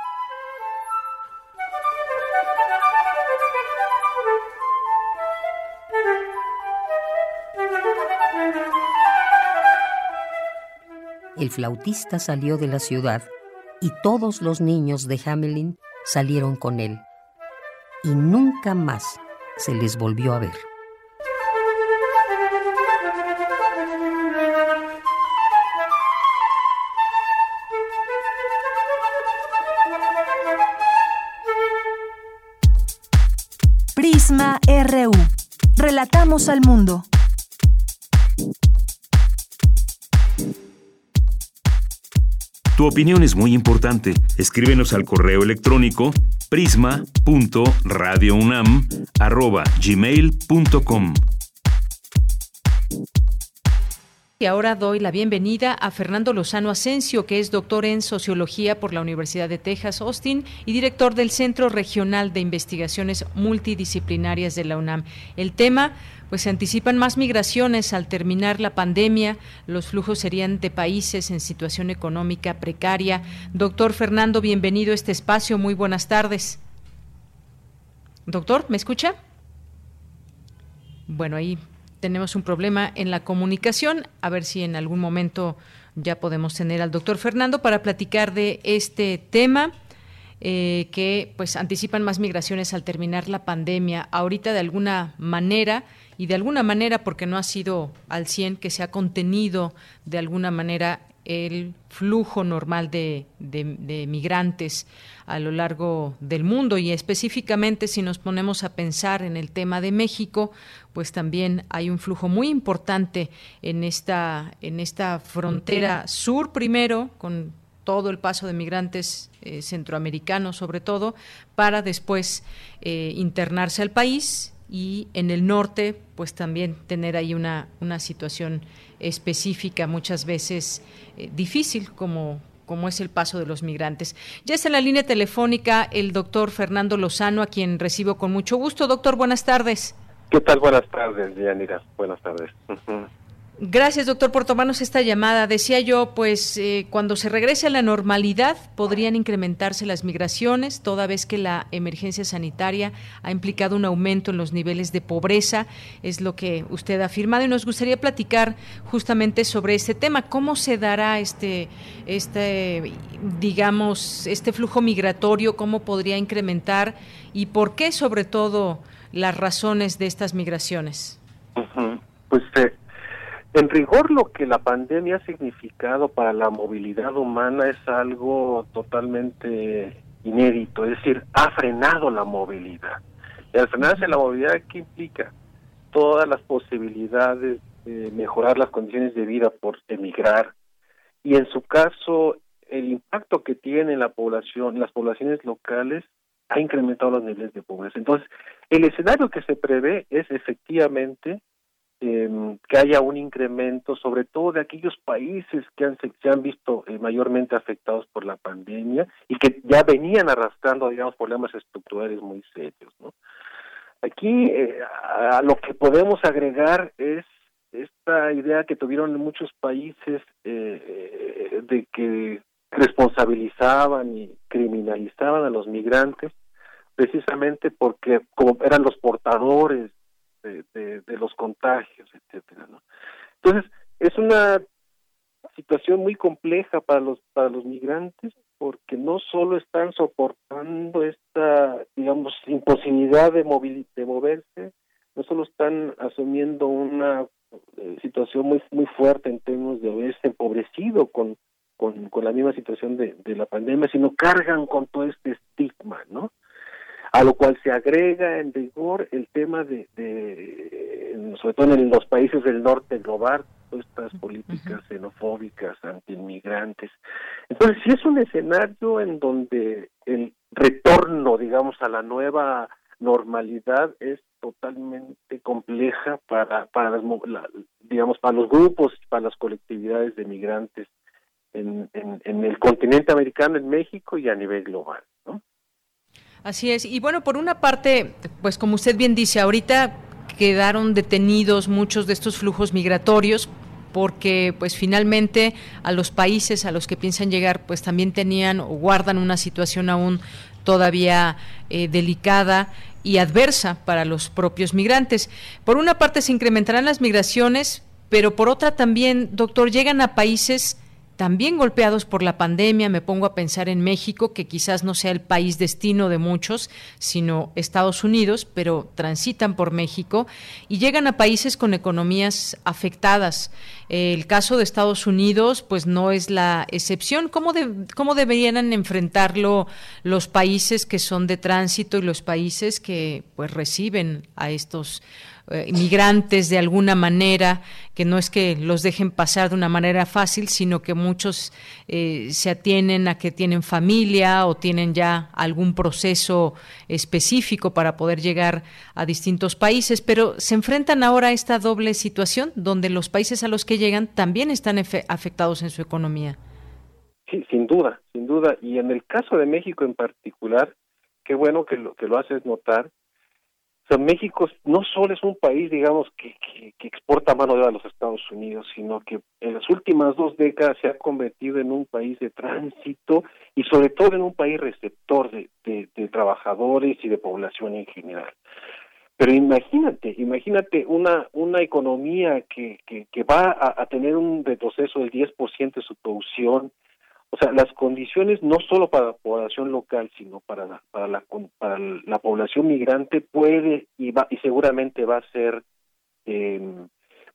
El flautista salió de la ciudad y todos los niños de Hamelin salieron con él y nunca más se les volvió a ver. Relatamos al mundo. Tu opinión es muy importante. Escríbenos al correo electrónico prisma.radiounam@gmail.com. Y ahora doy la bienvenida a Fernando Lozano Asensio, que es doctor en sociología por la Universidad de Texas Austin y director del Centro Regional de Investigaciones Multidisciplinarias de la UNAM. El tema pues se anticipan más migraciones al terminar la pandemia. Los flujos serían de países en situación económica precaria. Doctor Fernando, bienvenido a este espacio. Muy buenas tardes. Doctor, ¿me escucha? Bueno, ahí tenemos un problema en la comunicación. A ver si en algún momento ya podemos tener al doctor Fernando para platicar de este tema. Eh, que pues anticipan más migraciones al terminar la pandemia. Ahorita de alguna manera y de alguna manera porque no ha sido al 100 que se ha contenido de alguna manera el flujo normal de, de, migrantes a lo largo del mundo. Y específicamente si nos ponemos a pensar en el tema de México, pues también hay un flujo muy importante en esta, en esta frontera. sur primero, con todo el paso de migrantes eh, centroamericanos sobre todo, para después eh, internarse al país y en el norte pues también tener ahí una, una situación específica muchas veces eh, difícil como como es el paso de los migrantes. Ya está en la línea telefónica el doctor Fernando Lozano, a quien recibo con mucho gusto. Doctor, buenas tardes. ¿Qué tal? Buenas tardes, Yanira. Buenas tardes. Gracias, doctor, por tomarnos esta llamada. Decía yo, pues eh, cuando se regrese a la normalidad podrían incrementarse las migraciones, toda vez que la emergencia sanitaria ha implicado un aumento en los niveles de pobreza, es lo que usted ha afirmado y nos gustaría platicar justamente sobre este tema. ¿Cómo se dará este, este digamos, este flujo migratorio? ¿Cómo podría incrementar? ¿Y por qué, sobre todo, las razones de estas migraciones? Pues eh, en rigor, lo que la pandemia ha significado para la movilidad humana es algo totalmente inédito, es decir, ha frenado la movilidad. Y al frenarse la movilidad, ¿qué implica? Todas las posibilidades de mejorar las condiciones de vida por emigrar. Y en su caso, el impacto que tiene en la población, las poblaciones locales, ha incrementado los niveles de pobreza. Entonces, el escenario que se prevé es efectivamente Em, que haya un incremento, sobre todo de aquellos países que han, se han visto eh, mayormente afectados por la pandemia y que ya venían arrastrando, digamos, problemas estructurales muy serios. ¿no? Aquí eh, a, lo que podemos agregar es esta idea que tuvieron muchos países eh, de que responsabilizaban y criminalizaban a los migrantes precisamente porque como eran los portadores de, los contagios, etcétera, ¿no? Entonces, es una situación muy compleja para los para los migrantes porque no solo están soportando esta digamos imposibilidad de de moverse no solo están asumiendo una eh, situación muy muy fuerte en términos de haberse empobrecido con con, con la misma situación de, de la pandemia sino cargan con todo este estigma no a lo cual se agrega en rigor el tema de, sobre todo en los países del norte global, estas políticas xenofóbicas, anti-inmigrantes. Entonces, sí es un escenario en donde el retorno, digamos, a la nueva normalidad es totalmente compleja para, para digamos, para los grupos, para las colectividades de migrantes en, en el continente americano, en México y a nivel global, ¿no? Así es. Y bueno, por una parte, pues como usted bien dice, ahorita quedaron detenidos muchos de estos flujos migratorios porque pues finalmente a los países a los que piensan llegar pues también tenían o guardan una situación aún todavía eh, delicada y adversa para los propios migrantes. Por una parte se incrementarán las migraciones, pero por otra también, doctor, llegan a países también golpeados por la pandemia. Me pongo a pensar en México, que quizás no sea el país destino de muchos, sino Estados Unidos, pero transitan por México y llegan a países con economías afectadas. El caso de Estados Unidos, pues no es la excepción. ¿Cómo, deberían enfrentarlo los países que son de tránsito y los países que pues reciben a estos eh, inmigrantes de alguna manera, que no es que los dejen pasar de una manera fácil, sino que muchos eh, se atienen a que tienen familia o tienen ya algún proceso específico para poder llegar a distintos países, pero se enfrentan ahora a esta doble situación donde los países a los que llegan también están afectados en su economía. Sí, sin duda, sin duda. Y en el caso de México en particular, qué bueno que lo que lo haces notar, o sea, México no solo es un país, digamos, que, que, exporta mano de obra a los Estados Unidos, sino que en las últimas dos décadas se ha convertido en un país de tránsito y sobre todo en un país receptor de, de, trabajadores y de población en general. Pero imagínate, imagínate una, una economía que, que, que va a, a, tener un retroceso del 10% de su producción, o sea, las condiciones no solo para la población local, sino para la, para la, para la población migrante puede y, va, y seguramente va a ser eh,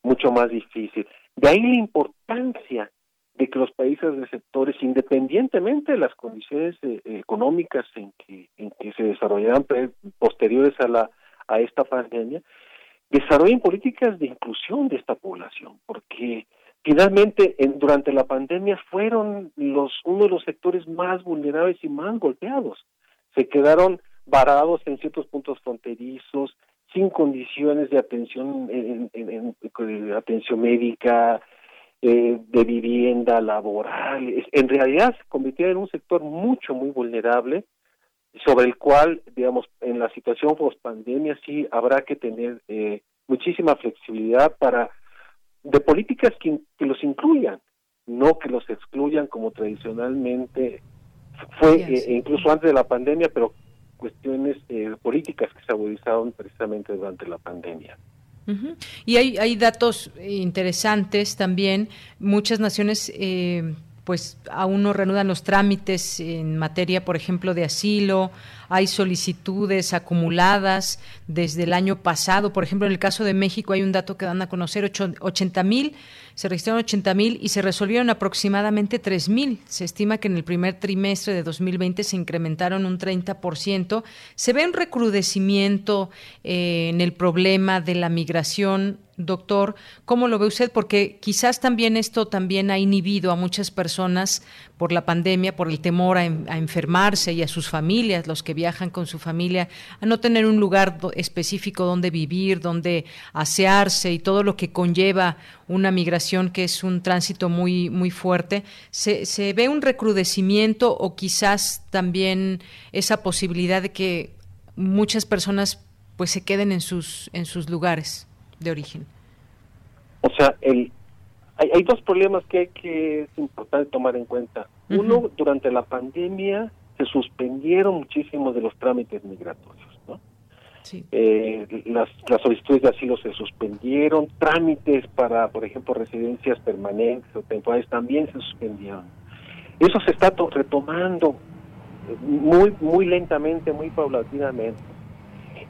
mucho más difícil. De ahí la importancia de que los países receptores, independientemente de las condiciones eh, económicas en que, en que se desarrollarán posteriores a, la, a esta pandemia, desarrollen políticas de inclusión de esta población, porque finalmente en, durante la pandemia fueron los uno de los sectores más vulnerables y más golpeados. Se quedaron varados en ciertos puntos fronterizos sin condiciones de atención en, atención médica eh, de vivienda laboral. En realidad se convirtieron en un sector mucho muy vulnerable sobre el cual digamos en la situación post pandemia sí habrá que tener eh, muchísima flexibilidad para de políticas que, los incluyan, no que los excluyan como tradicionalmente fue eh, incluso antes de la pandemia, pero cuestiones eh, políticas que se agudizaron precisamente durante la pandemia. Y hay, hay datos interesantes también. Muchas naciones eh, pues aún no reanudan los trámites en materia, por ejemplo, de asilo, hay solicitudes acumuladas desde el año pasado, por ejemplo, en el caso de México hay un dato que dan a conocer, 80 mil se registraron 80 mil y se resolvieron aproximadamente 3 mil. Se estima que en el primer trimestre de 2020 se incrementaron un 30%. Se ve un recrudecimiento eh, en el problema de la migración doctor, ¿cómo lo ve usted? Porque quizás también esto también ha inhibido a muchas personas por la pandemia, por el temor a, enfermarse y a sus familias, los que viajan con su familia, a no tener un lugar específico donde vivir, donde asearse y todo lo que conlleva una migración que es un tránsito muy, muy fuerte, ¿se, se ve un recrudecimiento o quizás también esa posibilidad de que muchas personas pues se queden en sus, en sus lugares de origen? O sea, el, hay, hay dos problemas que, que es importante tomar en cuenta. Uno, durante la pandemia se suspendieron muchísimos de los trámites migratorios. Eh, las, las solicitudes de asilo se suspendieron, trámites para, por ejemplo, residencias permanentes o temporales también se suspendieron. Eso se está retomando eh, muy, muy lentamente, muy paulatinamente.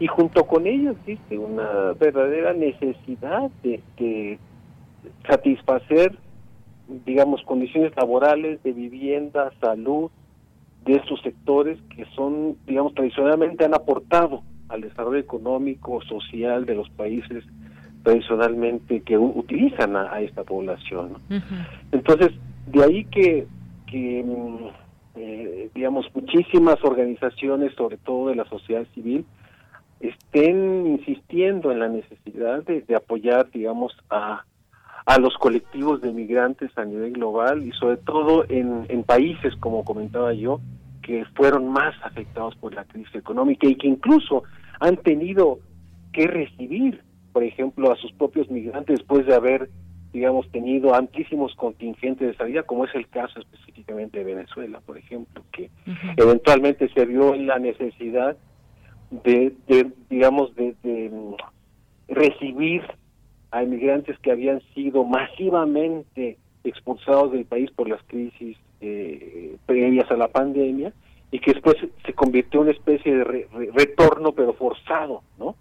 Y junto con ello existe una verdadera necesidad de, de satisfacer, digamos, condiciones laborales, de vivienda, salud, de estos sectores que son, digamos, tradicionalmente han aportado al desarrollo económico, social de los países tradicionalmente que utilizan a, esta población. Entonces, de ahí que, que mm, eh, digamos, muchísimas organizaciones, sobre todo de la sociedad civil, estén insistiendo en la necesidad de, apoyar, digamos, a, a los colectivos de migrantes a nivel global y sobre todo en, en países, como comentaba yo, que fueron más afectados por la crisis económica y que incluso han tenido que recibir, por ejemplo, a sus propios migrantes después de haber, digamos, tenido amplísimos contingentes de salida, como es el caso específicamente de Venezuela, por ejemplo, que eventualmente se vio en la necesidad de, de digamos, de, de recibir a inmigrantes que habían sido masivamente expulsados del país por las crisis eh, previas a la pandemia y que después se convirtió en una especie de retorno pero forzado, ¿no?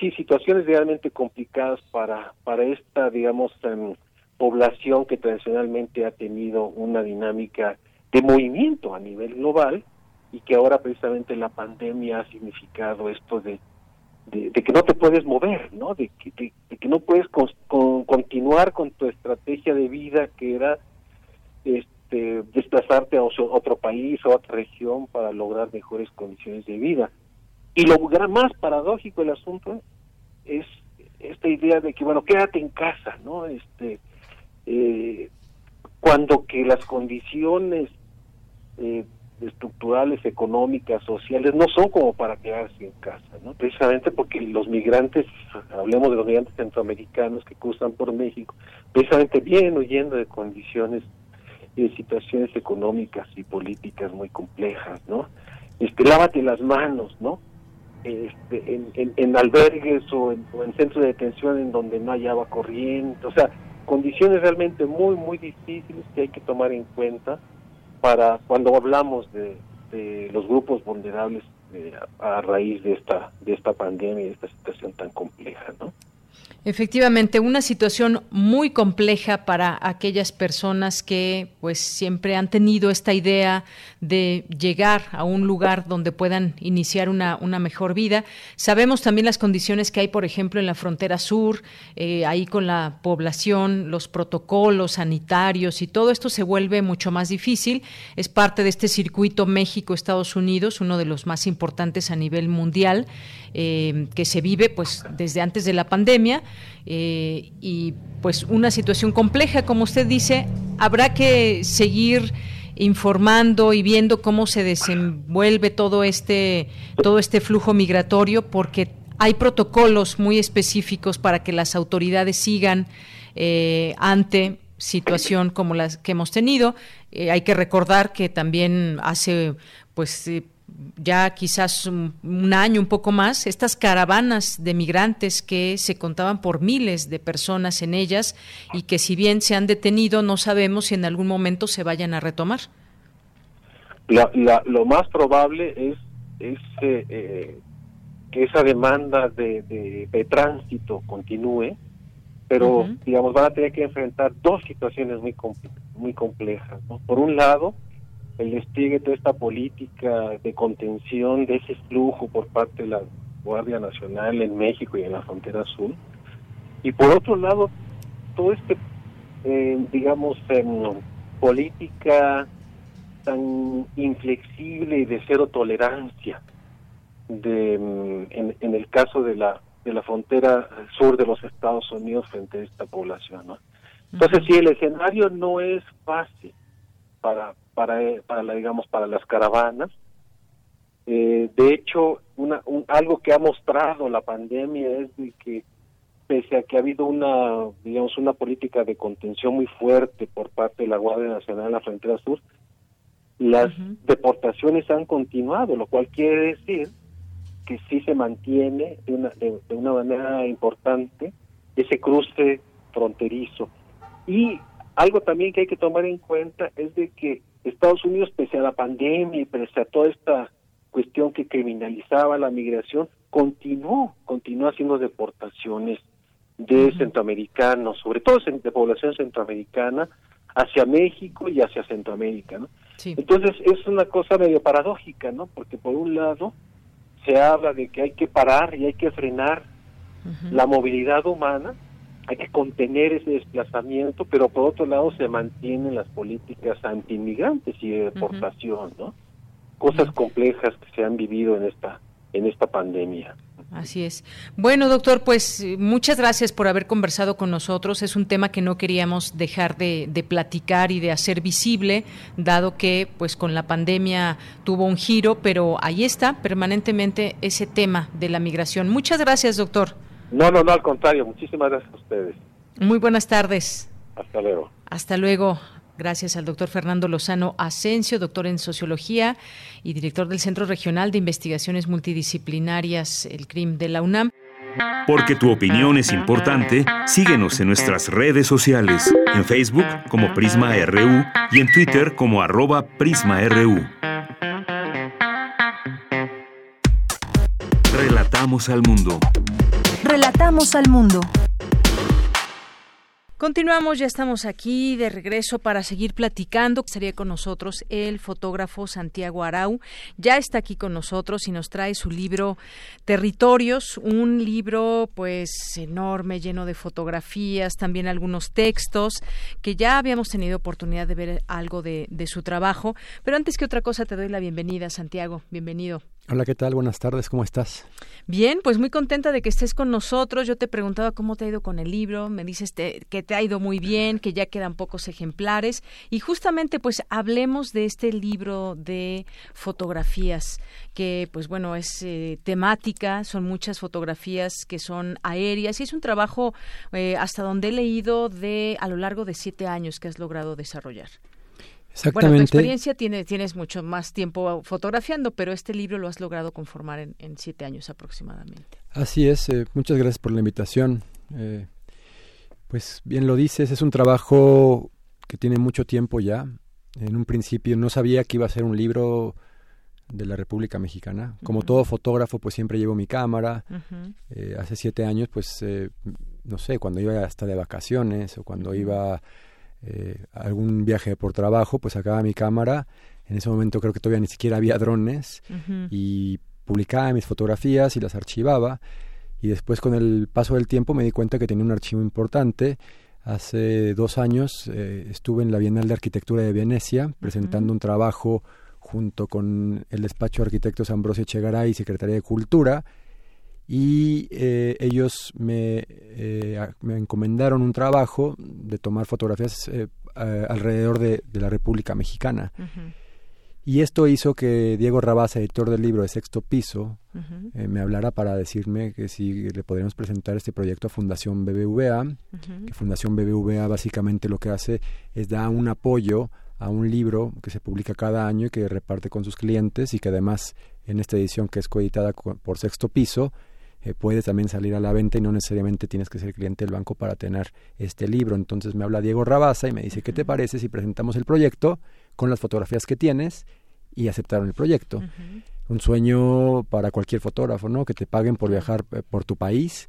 Sí, situaciones realmente complicadas para, para esta, digamos, em, población que tradicionalmente ha tenido una dinámica de movimiento a nivel global y que ahora precisamente la pandemia ha significado esto de, de, que no te puedes mover, ¿no? De que, no puedes continuar con tu estrategia de vida que era este, desplazarte a otro país o a otra región para lograr mejores condiciones de vida. Y lo más paradójico del asunto es esta idea de que, bueno, quédate en casa, ¿no? Este, eh, cuando que las condiciones eh, estructurales, económicas, sociales, no son como para quedarse en casa, ¿no? Precisamente porque los migrantes, hablemos de los migrantes centroamericanos que cruzan por México, precisamente vienen huyendo de condiciones y de situaciones económicas y políticas muy complejas, ¿no? Este, lávate las manos, ¿no? Este, en, en, albergues o en, o en centros de detención en donde no hay agua corriente, o sea, condiciones realmente muy, muy difíciles que hay que tomar en cuenta para cuando hablamos de, los grupos vulnerables eh, a raíz de esta, de esta pandemia y de esta situación tan compleja, ¿no? Efectivamente, una situación muy compleja para aquellas personas que pues siempre han tenido esta idea de llegar a un lugar donde puedan iniciar una, una mejor vida. Sabemos también las condiciones que hay, por ejemplo, en la frontera sur, eh, ahí con la población, los protocolos sanitarios y todo esto se vuelve mucho más difícil. Es parte de este circuito México-Estados Unidos, uno de los más importantes a nivel mundial, eh, que se vive pues desde antes de la pandemia eh, y pues una situación compleja, como usted dice, habrá que seguir informando y viendo cómo se desenvuelve todo este todo este flujo migratorio porque hay protocolos muy específicos para que las autoridades sigan eh, ante situación como las que hemos tenido. Eh, hay que recordar que también hace pues ya quizás un, año, un poco más, estas caravanas de migrantes que se contaban por miles de personas en ellas y que si bien se han detenido, no sabemos si en algún momento se vayan a retomar. lo más probable es, es eh, que esa demanda de, tránsito continúe, pero digamos van a tener que enfrentar dos situaciones muy, muy complejas. Por un lado, el despliegue de toda esta política de contención de ese flujo por parte de la Guardia Nacional en México y en la frontera sur. Y por otro lado, todo este, eh, digamos, em, política tan inflexible y de cero tolerancia de, em, en, en, el caso de la de la frontera sur de los Estados Unidos frente a esta población. ¿no? Entonces, si el escenario no es fácil para para, para la, digamos, para las caravanas. Eh, de hecho, una, algo que ha mostrado la pandemia es de que pese a que ha habido una, digamos, una política de contención muy fuerte por parte de la Guardia Nacional en la frontera sur, las deportaciones han continuado, lo cual quiere decir que sí se mantiene de una, de una manera importante ese cruce fronterizo. Y algo también que hay que tomar en cuenta es de que Estados Unidos, pese a la pandemia y pese a toda esta cuestión que criminalizaba la migración, continuó, continuó haciendo deportaciones de centroamericanos, sobre todo de población centroamericana, hacia México y hacia Centroamérica, ¿no? Entonces es una cosa medio paradójica, ¿no? Porque por un lado se habla de que hay que parar y hay que frenar la movilidad humana, hay que contener ese desplazamiento, pero por otro lado se mantienen las políticas anti-inmigrantes y de deportación, ¿no? Cosas complejas que se han vivido en esta en esta pandemia. Así es. Bueno, doctor, pues muchas gracias por haber conversado con nosotros. Es un tema que no queríamos dejar de, de, platicar y de hacer visible, dado que pues con la pandemia tuvo un giro, pero ahí está permanentemente ese tema de la migración. Muchas gracias, doctor. No, no, no, al contrario. Muchísimas gracias a ustedes. Muy buenas tardes. Hasta luego. Hasta luego. Gracias al doctor Fernando Lozano Asensio, doctor en sociología y director del Centro Regional de Investigaciones Multidisciplinarias, el CRIM de la UNAM. Porque tu opinión es importante, síguenos en nuestras redes sociales, en Facebook como Prisma RU y en Twitter como arroba PrismaRU. Relatamos al mundo. Relatamos al mundo. Continuamos, ya estamos aquí de regreso para seguir platicando. Estaría con nosotros el fotógrafo Santiago Arau. Ya está aquí con nosotros y nos trae su libro Territorios, un libro pues enorme, lleno de fotografías, también algunos textos, que ya habíamos tenido oportunidad de ver algo de, de su trabajo. Pero antes que otra cosa, te doy la bienvenida, Santiago. Bienvenido. Hola, ¿qué tal? Buenas tardes, ¿cómo estás? Bien, pues muy contenta de que estés con nosotros. Yo te preguntaba cómo te ha ido con el libro, me dices que te ha ido muy bien, que ya quedan pocos ejemplares y justamente pues hablemos de este libro de fotografías que pues bueno es eh, temática, son muchas fotografías que son aéreas y es un trabajo eh, hasta donde he leído de a lo largo de siete años que has logrado desarrollar. Exactamente. Bueno, tu experiencia tiene, tienes mucho más tiempo fotografiando, pero este libro lo has logrado conformar en, en siete años aproximadamente. Así es, eh, muchas gracias por la invitación. Eh, pues bien lo dices, es un trabajo que tiene mucho tiempo ya. En un principio no sabía que iba a ser un libro de la República Mexicana. Como todo fotógrafo, pues siempre llevo mi cámara. eh, hace siete años, pues, no sé, cuando iba hasta de vacaciones o cuando iba eh, algún viaje por trabajo, pues sacaba mi cámara. En ese momento creo que todavía ni siquiera había drones y publicaba mis fotografías y las archivaba. Y después con el paso del tiempo me di cuenta que tenía un archivo importante. Hace dos años eh, estuve en la Bienal de Arquitectura de Venecia presentando un trabajo junto con el despacho de arquitectos Ambrosio Echegaray y Secretaría de Cultura y eh, ellos me, eh, me encomendaron un trabajo de tomar fotografías eh, alrededor de, de la República Mexicana. Y esto hizo que Diego Rabasa, editor del libro de Sexto Piso, eh, me hablara para decirme que si le podríamos presentar este proyecto a Fundación BBVA, que Fundación BBVA básicamente lo que hace es dar un apoyo a un libro que se publica cada año y que reparte con sus clientes y que además en esta edición que es coeditada co- por Sexto Piso, eh, puede también salir a la venta y no necesariamente tienes que ser cliente del banco para tener este libro. Entonces me habla Diego Rabasa y me dice, ¿qué te parece si presentamos el proyecto con las fotografías que tienes? Y aceptaron el proyecto. Un sueño para cualquier fotógrafo, ¿no? Que te paguen por viajar eh, por tu país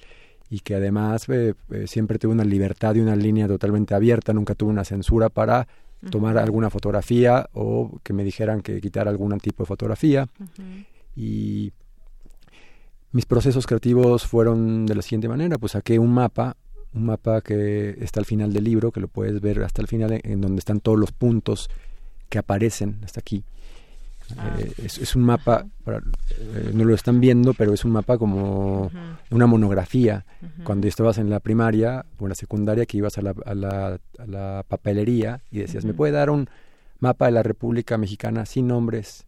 y que además eh, eh, siempre tuve una libertad y una línea totalmente abierta, nunca tuve una censura para tomar alguna fotografía o que me dijeran que quitar algún tipo de fotografía y mis procesos creativos fueron de la siguiente manera, pues saqué un mapa, un mapa que está al final del libro, que lo puedes ver hasta el final, en, donde están todos los puntos que aparecen hasta aquí. Eh, es, es un mapa, para- eh, no lo están viendo, pero es un mapa como una monografía. Cuando estabas en la primaria o en la secundaria, que ibas a la, a la, a la papelería y decías, ¿me puede dar un mapa de la República Mexicana sin nombres?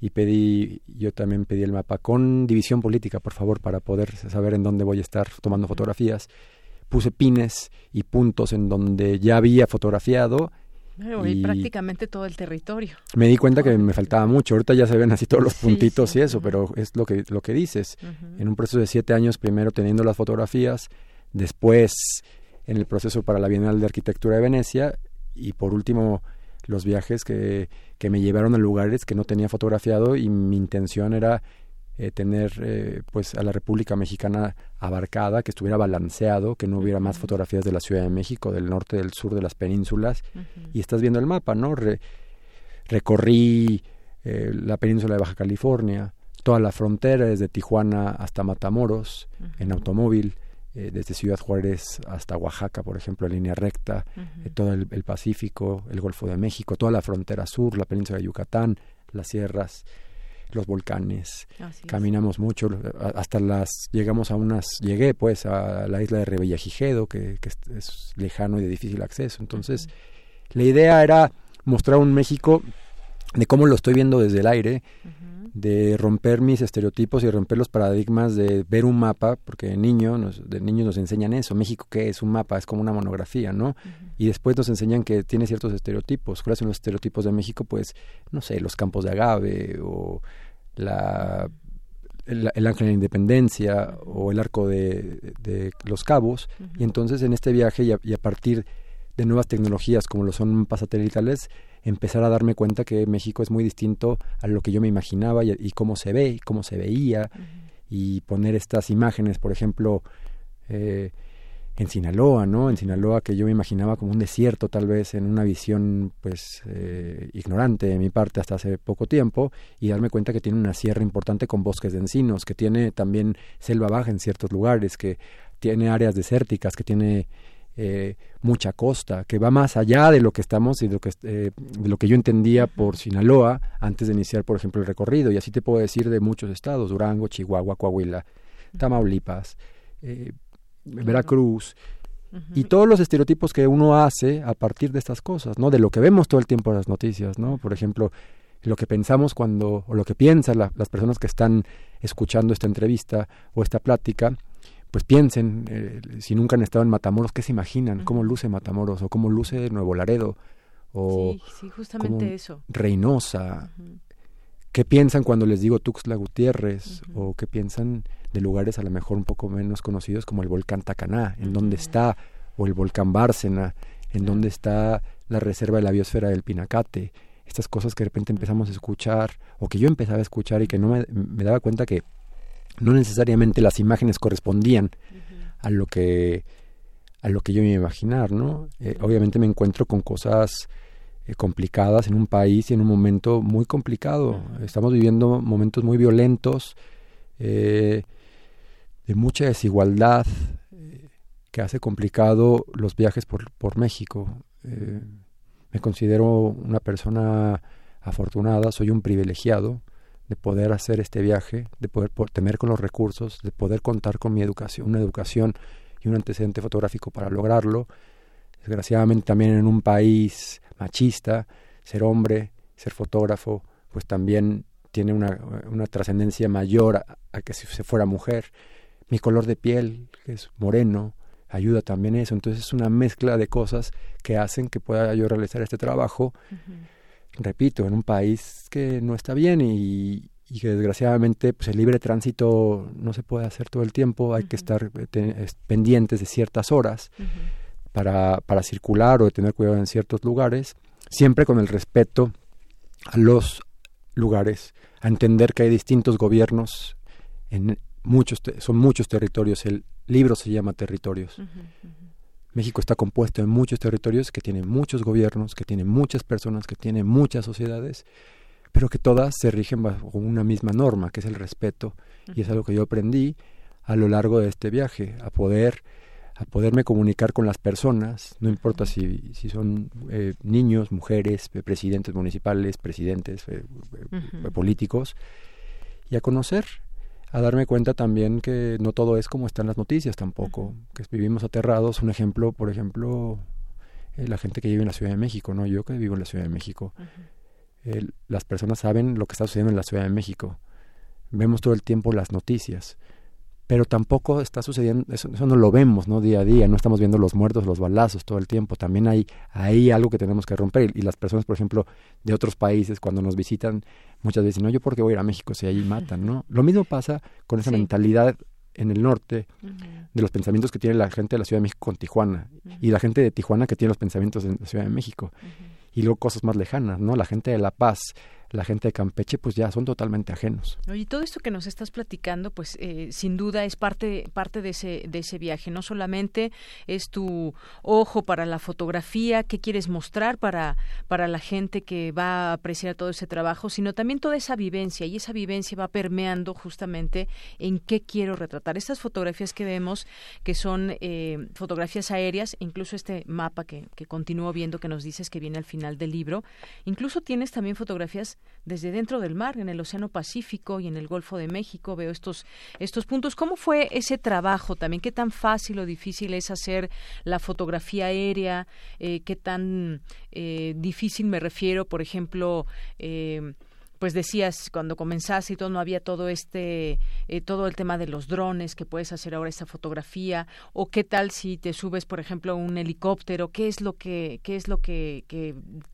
Y pedí, yo también pedí el mapa con división política, por favor, para poder saber en dónde voy a estar tomando fotografías. Puse pines y puntos en donde ya había fotografiado y y prácticamente todo el territorio. me di cuenta que me faltaba mucho. Ahorita ya se ven así todos los puntitos y eso, pero es lo que, lo que dices. En un proceso de siete años, primero teniendo las fotografías, después en el proceso para la Bienal de Arquitectura de Venecia y por último los viajes que, que me llevaron a lugares que no tenía fotografiado y mi intención era eh, tener eh, pues a la República Mexicana abarcada, que estuviera balanceado, que no hubiera más fotografías de la Ciudad de México, del norte, del sur, de las penínsulas. Y estás viendo el mapa, ¿no? Re- recorrí eh, la península de Baja California, toda la frontera desde Tijuana hasta Matamoros en automóvil, eh, desde Ciudad Juárez hasta Oaxaca, por ejemplo, en línea recta, eh, todo el, el Pacífico, el Golfo de México, toda la frontera sur, la península de Yucatán, las sierras, los volcanes. Así es. Caminamos mucho, hasta las llegamos a unas, llegué pues a la isla de Revillagigedo, que, que es, es lejano y de difícil acceso. Entonces, la idea era mostrar un México de cómo lo estoy viendo desde el aire, de romper mis estereotipos y romper los paradigmas de ver un mapa, porque de niño nos, de niños nos enseñan eso, México qué es un mapa, es como una monografía, ¿no? Y después nos enseñan que tiene ciertos estereotipos. ¿Cuáles son los estereotipos de México? Pues, no sé, los campos de agave o la el, Ángel de la Independencia o el Arco de, los Cabos. Y entonces en este viaje y a, partir de nuevas tecnologías como lo son pasatelitales, empezar a darme cuenta que México es muy distinto a lo que yo me imaginaba y, cómo se ve, y cómo se veía, y poner estas imágenes, por ejemplo, eh, en Sinaloa, ¿no? En Sinaloa que yo me imaginaba como un desierto tal vez en una visión pues eh, ignorante de mi parte hasta hace poco tiempo y darme cuenta que tiene una sierra importante con bosques de encinos, que tiene también selva baja en ciertos lugares, que tiene áreas desérticas, que tiene eh, mucha costa, que va más allá de lo que estamos y de lo que, eh, de lo que yo entendía por Sinaloa antes de iniciar, por ejemplo, el recorrido. Y así te puedo decir de muchos estados, Durango, Chihuahua, Coahuila, Tamaulipas, eh, Veracruz, y todos los estereotipos que uno hace a partir de estas cosas, ¿no? De lo que vemos todo el tiempo en las noticias, ¿no? Por ejemplo, lo que pensamos cuando, o lo que piensan las personas que están escuchando esta entrevista o esta plática, pues piensen, eh, si nunca han estado en Matamoros, ¿qué se imaginan? ¿Cómo luce Matamoros? ¿O cómo luce Nuevo Laredo? O sí, justamente eso. Reynosa. ¿Qué piensan cuando les digo Tuxtla Gutiérrez? ¿O qué piensan de lugares a lo mejor un poco menos conocidos como el volcán Tacaná, en dónde está, o el volcán Bárcena, en dónde está la reserva de la biosfera del Pinacate, estas cosas que de repente empezamos a escuchar, o que yo empezaba a escuchar y que no me, daba cuenta que no necesariamente las imágenes correspondían a lo que a lo que yo me iba a imaginar, ¿no? Eh, obviamente me encuentro con cosas eh, complicadas en un país y en un momento muy complicado. Estamos viviendo momentos muy violentos, eh, de mucha desigualdad eh, que hace complicado los viajes por, por México. Me considero una persona afortunada, soy un privilegiado de poder hacer este viaje, de poder tener con los recursos, de poder contar con mi educación, una educación y un antecedente fotográfico para lograrlo. Desgraciadamente también en un país machista, ser hombre, ser fotógrafo, pues también tiene una, una trascendencia mayor a, a, que si se fuera mujer mi color de piel, que es moreno, ayuda también eso. Entonces es una mezcla de cosas que hacen que pueda yo realizar este trabajo, repito, en un país que no está bien y, que desgraciadamente pues, el libre tránsito no se puede hacer todo el tiempo, hay que estar eh, pendientes de ciertas horas para, para circular o tener cuidado en ciertos lugares, siempre con el respeto a los lugares, a entender que hay distintos gobiernos en, muchos son muchos territorios. El libro se llama Territorios. México está compuesto de muchos territorios que tienen muchos gobiernos, que tienen muchas personas, que tienen muchas sociedades, pero que todas se rigen bajo una misma norma, que es el respeto. Y es algo que yo aprendí a lo largo de este viaje, a poder a poderme comunicar con las personas, no importa si, si son eh, niños, mujeres, eh, presidentes municipales, presidentes eh, políticos, y a conocer a darme cuenta también que no todo es como están las noticias tampoco, que vivimos aterrados. Un ejemplo, por ejemplo, eh, la gente que vive en la Ciudad de México, ¿no? Yo que vivo en la Ciudad de México. las personas saben lo que está sucediendo en la Ciudad de México. Vemos todo el tiempo las noticias pero tampoco está sucediendo, eso, no lo vemos, ¿no? Día a día, no estamos viendo los muertos, los balazos todo el tiempo, también hay, hay algo que tenemos que romper y las personas, por ejemplo, de otros países, cuando nos visitan, muchas veces, no, yo por qué voy a ir a México si ahí matan, ¿no? Lo mismo pasa con esa mentalidad en el norte de los pensamientos que tiene la gente de la Ciudad de México con Tijuana y la gente de Tijuana que tiene los pensamientos en la Ciudad de México y luego cosas más lejanas, ¿no? La gente de La Paz la gente de Campeche pues ya son totalmente ajenos. Y todo esto que nos estás platicando pues eh, sin duda es parte parte de ese de ese viaje, no solamente es tu ojo para la fotografía que quieres mostrar para para la gente que va a apreciar todo ese trabajo, sino también toda esa vivencia y esa vivencia va permeando justamente en qué quiero retratar. Estas fotografías que vemos que son eh, fotografías aéreas, incluso este mapa que, que continúo viendo que nos dices que viene al final del libro, incluso tienes también fotografías desde dentro del mar, en el Océano Pacífico y en el Golfo de México. Veo estos, estos puntos. ¿Cómo fue ese trabajo también? ¿Qué tan fácil o difícil es hacer la fotografía aérea? Eh, ¿Qué tan eh, difícil me refiero, por ejemplo, eh, pues decías cuando comenzaste y todo no había todo este eh, todo el tema de los drones que puedes hacer ahora esta fotografía o qué tal si te subes por ejemplo un helicóptero qué es lo que qué es lo que,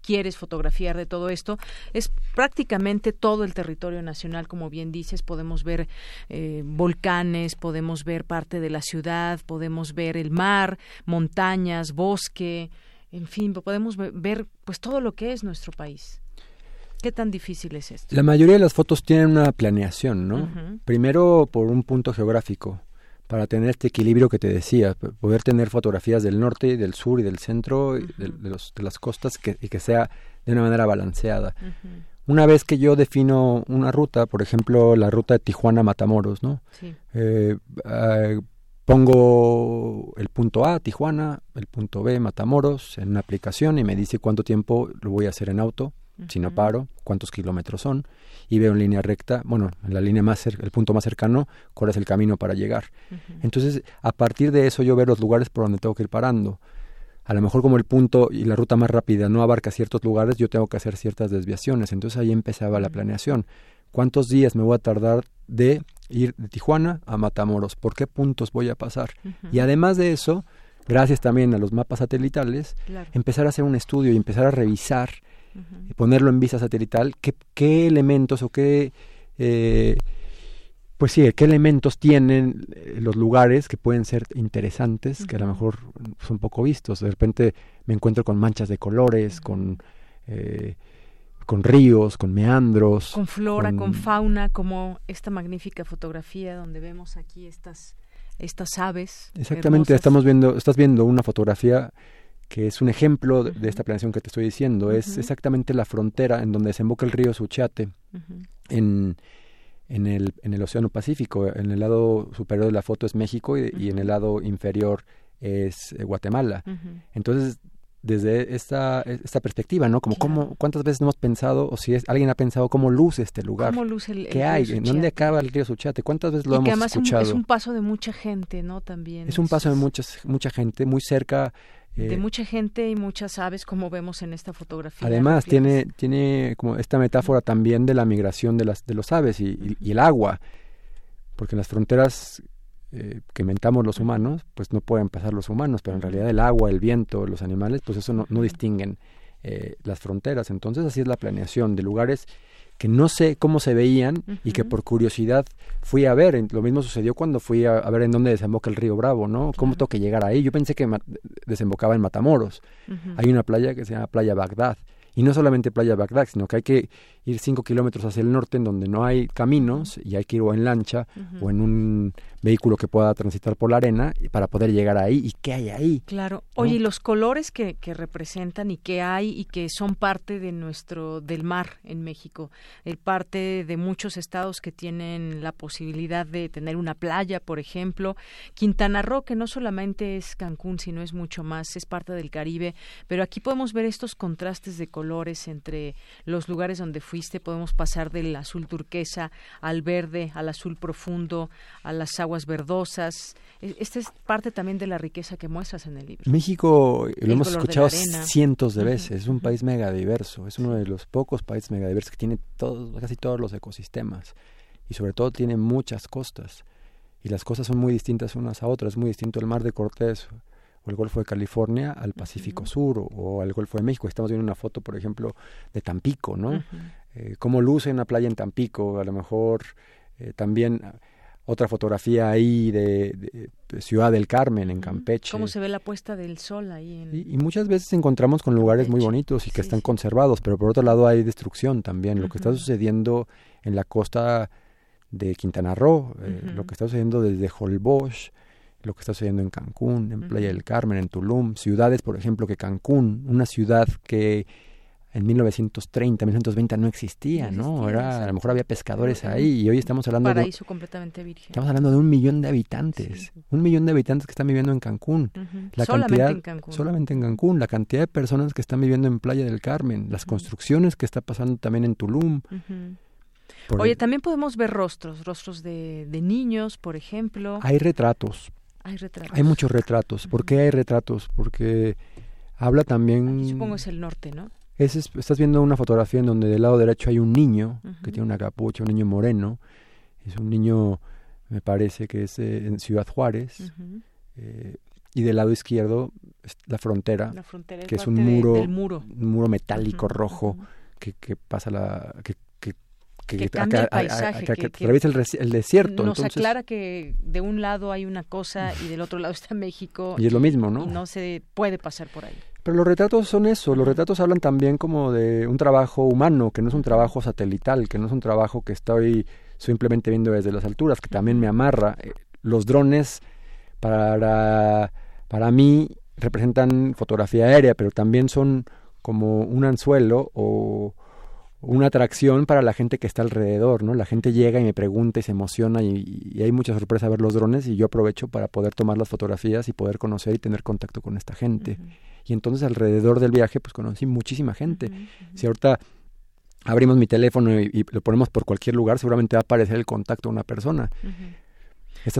quieres fotografiar de todo esto. Es prácticamente todo el territorio nacional como bien dices podemos ver eh, volcanes podemos ver parte de la ciudad podemos ver el mar montañas bosque en fin podemos ver pues todo lo que es nuestro país ¿Qué tan difícil es esto? La mayoría de las fotos tienen una planeación, ¿no? Primero por un punto geográfico, para tener este equilibrio que te decía, poder tener fotografías del norte, del sur y del centro, de, los, de, las costas que, y que sea de una manera balanceada. Una vez que yo defino una ruta, por ejemplo, la ruta de Tijuana-Matamoros, ¿no? Eh, ah, pongo el punto A, Tijuana, el punto B, Matamoros, en una aplicación y me dice cuánto tiempo lo voy a hacer en auto si no paro, cuántos kilómetros son, y veo en línea recta, bueno, en la línea más el punto más cercano, cuál es el camino para llegar. Entonces, a partir de eso yo veo los lugares por donde tengo que ir parando. A lo mejor como el punto y la ruta más rápida no abarca ciertos lugares, yo tengo que hacer ciertas desviaciones. Entonces ahí empezaba la planeación. ¿Cuántos días me voy a tardar de ir de Tijuana a Matamoros? ¿Por qué puntos voy a pasar? Y además de eso, gracias también a los mapas satelitales, empezar a hacer un estudio y empezar a revisar y ponerlo en vista satelital, qué, qué elementos o qué, eh, pues sí, qué elementos tienen eh, los lugares que pueden ser interesantes, que a lo mejor son poco vistos. De repente me encuentro con manchas de colores, con... Eh, con ríos, con meandros. Con flora, con... fauna, como esta magnífica fotografía donde vemos aquí estas, estas aves. Exactamente, estamos viendo, estás viendo una fotografía que es un ejemplo de, esta planeación que te estoy diciendo. Es exactamente la frontera en donde desemboca el río Suchiate, en, en, el, en el Océano Pacífico. En el lado superior de la foto es México y, en el lado inferior es eh, Guatemala. Entonces, desde esta, esta perspectiva, ¿no? Como cómo, cuántas veces hemos pensado, o si es, alguien ha pensado cómo luce este lugar. ¿Cómo luce el, ¿Qué hay? ¿En dónde acaba el río Suchiate? ¿Cuántas veces lo hemos escuchado? Es un, es un paso de mucha gente, ¿no? También. Es un paso de muchas, mucha gente, muy cerca de eh, mucha gente y muchas aves como vemos en esta fotografía. Además tiene tiene como esta metáfora también de la migración de las de los aves y, el agua, porque en las fronteras eh, que inventamos los humanos, pues no pueden pasar los humanos, pero en realidad el agua, el viento, los animales, pues eso no, no distinguen eh, las fronteras. Entonces así es la planeación de lugares que no sé cómo se veían y que por curiosidad fui a ver. Lo mismo sucedió cuando fui a, ver en dónde desemboca el río Bravo, ¿no? ¿Cómo tengo que llegar ahí? Yo pensé que desembocaba en Matamoros. Hay una playa que se llama Playa Bagdad. Y no solamente Playa Bagdad, sino que hay que ir cinco kilómetros hacia el norte en donde no hay caminos y hay que ir o en lancha o en un vehículo que pueda transitar por la arena para poder llegar ahí. ¿Y qué hay ahí? Claro. Oye, y los colores que, que representan y que hay y que son parte de nuestro, del mar en México, el parte de muchos estados que tienen la posibilidad de tener una playa, por ejemplo. Quintana Roo, que no solamente es Cancún, sino es mucho más, es parte del Caribe, pero aquí podemos ver estos contrastes de colores entre los lugares donde fuiste, podemos pasar del azul turquesa al verde, al azul profundo, a las aguas verdosas. E, esta es parte también de la riqueza que muestras en el libro. México, lo hemos escuchado cientos de veces, es un país megadiverso, es uno de los pocos países megadiversos que tiene todos, casi todos los ecosistemas y sobre todo tiene muchas costas. Y las costas son muy distintas unas a otras, es muy distinto el mar de Cortés o el Golfo de California al Pacífico Sur o, al Golfo de México. Estamos viendo una foto, por ejemplo, de Tampico, ¿no? Eh, cómo luce una playa en Tampico, a lo mejor eh, también otra fotografía ahí de, Ciudad del Carmen, en Campeche. ¿Cómo se ve la puesta del sol ahí? En... Y, muchas veces encontramos con lugares muy bonitos y que están conservados, pero por otro lado hay destrucción también. Lo que está sucediendo en la costa de Quintana Roo, eh, lo que está sucediendo desde Holbox, lo que está sucediendo en Cancún, en Playa del Carmen, en Tulum, ciudades, por ejemplo, que Cancún, una ciudad que en 1930, 1920 no existía, ¿no? Era, a lo mejor había pescadores ahí y hoy estamos hablando de... Paraíso completamente virgen. Estamos hablando de un millón de habitantes, un millón de habitantes que están viviendo en Cancún. la solamente cantidad, en Cancún. Solamente en Cancún. La cantidad de personas que están viviendo en Playa del Carmen, las construcciones que está pasando también en Tulum. Oye, también podemos ver rostros, rostros de, de niños, por ejemplo. Hay retratos. Hay retratos. Hay muchos retratos. ¿Por qué hay retratos? Porque habla también... supongo es el norte, ¿no? Estás viendo una fotografía en donde del lado derecho hay un niño que tiene una capucha, un niño moreno. Es un niño, me parece que es eh, en Ciudad Juárez. Eh, y del lado izquierdo la frontera, que es un muro, un muro metálico rojo que, que, pasa la que, que, el paisaje, atraviesa el, desierto. Nos aclara que de un lado hay una cosa y del otro lado está México. Y es lo mismo, ¿no? Y no se puede pasar por ahí. Pero los retratos son eso, los retratos hablan también como de un trabajo humano, que no es un trabajo satelital, que no es un trabajo que estoy simplemente viendo desde las alturas, que también me amarra. Eh, los drones para, para mí representan fotografía aérea, pero también son como un anzuelo o una atracción para la gente que está alrededor, ¿no? La gente llega y me pregunta y se emociona y, hay mucha sorpresa ver los drones y yo aprovecho para poder tomar las fotografías y poder conocer y tener contacto con esta gente. Y entonces alrededor del viaje pues conocí muchísima gente. Si ahorita abrimos mi teléfono y, lo ponemos por cualquier lugar, seguramente va a aparecer el contacto de una persona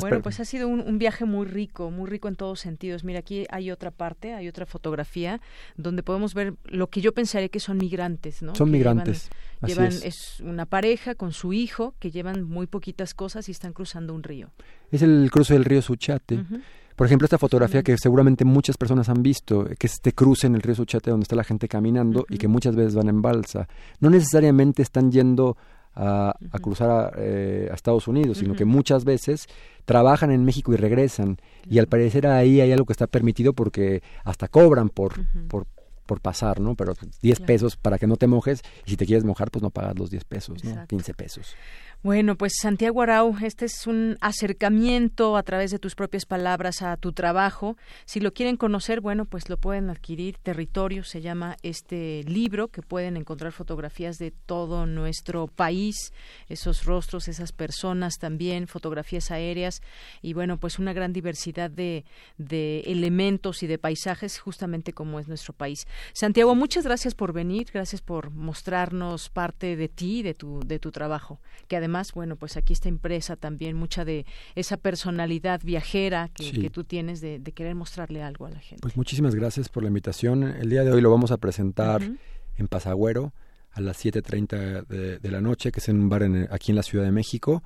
bueno, pues ha sido un, viaje muy rico, muy rico en todos sentidos. Mira, aquí hay otra parte, hay otra fotografía donde podemos ver lo que yo pensaría que son migrantes, ¿no? Son migrantes. Llevan, es. una pareja con su hijo que llevan muy poquitas cosas y están cruzando un río. Es el cruce del río Suchate. Por ejemplo, esta fotografía que seguramente muchas personas han visto, que es este cruce en el río Suchate donde está la gente caminando y que muchas veces van en balsa. No necesariamente están yendo a, cruzar eh, a, Estados Unidos, sino que muchas veces trabajan en México y regresan. Y al parecer ahí hay algo que está permitido porque hasta cobran por, por, por pasar, ¿no? Pero 10 pesos para que no te mojes y si te quieres mojar, pues no pagas los 10 pesos, ¿no? 15 pesos. Bueno, pues Santiago Arau, este es un acercamiento a través de tus propias palabras a tu trabajo. Si lo quieren conocer, bueno, pues lo pueden adquirir. Territorio se llama este libro, que pueden encontrar fotografías de todo nuestro país, esos rostros, esas personas también, fotografías aéreas y bueno, pues una gran diversidad de, de elementos y de paisajes, justamente como es nuestro país. Santiago, muchas gracias por venir, gracias por mostrarnos parte de ti, de tu, de tu trabajo, que además bueno, pues aquí está impresa también mucha de esa personalidad viajera que, tú tienes de, querer mostrarle algo a la gente. Pues muchísimas gracias por la invitación. El día de hoy lo vamos a presentar en Pasagüero a las 7.30 de, de la noche, que es en un bar aquí en la Ciudad de México.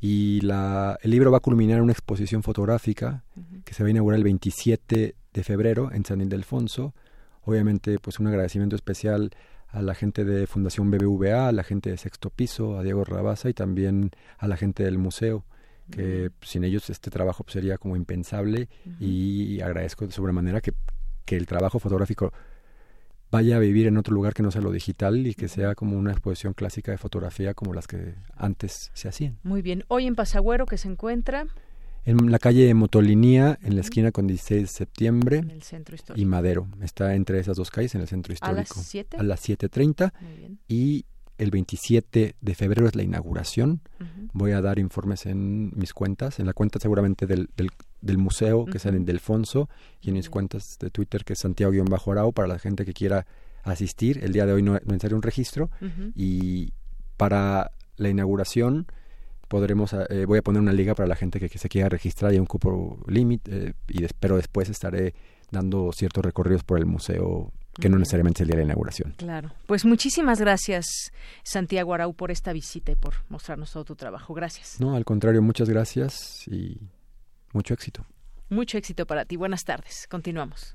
Y la, el libro va a culminar una exposición fotográfica que se va a inaugurar el 27 de febrero en San Ildefonso. Obviamente, pues un agradecimiento especial a la gente de Fundación BBVA, a la gente de Sexto Piso, a Diego Rabaza y también a la gente del museo, que sin ellos este trabajo sería como impensable y agradezco de sobremanera que, que el trabajo fotográfico vaya a vivir en otro lugar que no sea lo digital y que sea como una exposición clásica de fotografía como las que antes se hacían. Muy bien. Hoy en Pasagüero, que se encuentra? En la calle Motolinía, en la esquina con 16 de septiembre. En el centro histórico. Y Madero. Está entre esas dos calles en el centro histórico. ¿A las 7? A las 7.30. Y el 27 de febrero es la inauguración. Voy a dar informes en mis cuentas, en la cuenta seguramente del, del, museo, que es en Delfonso, y en mis cuentas de Twitter, que es Santiago-Arau, para la gente que quiera asistir. El día de hoy no, no un registro. Y para la inauguración podremos eh, voy a poner una liga para la gente que, se quiera registrar y un cupo límite eh, y pero después estaré dando ciertos recorridos por el museo que no necesariamente es el día de la inauguración. Claro. Pues muchísimas gracias, Santiago Arau, por esta visita y por mostrarnos todo tu trabajo. Gracias. No, al contrario, muchas gracias y mucho éxito. Mucho éxito para ti. Buenas tardes. Continuamos.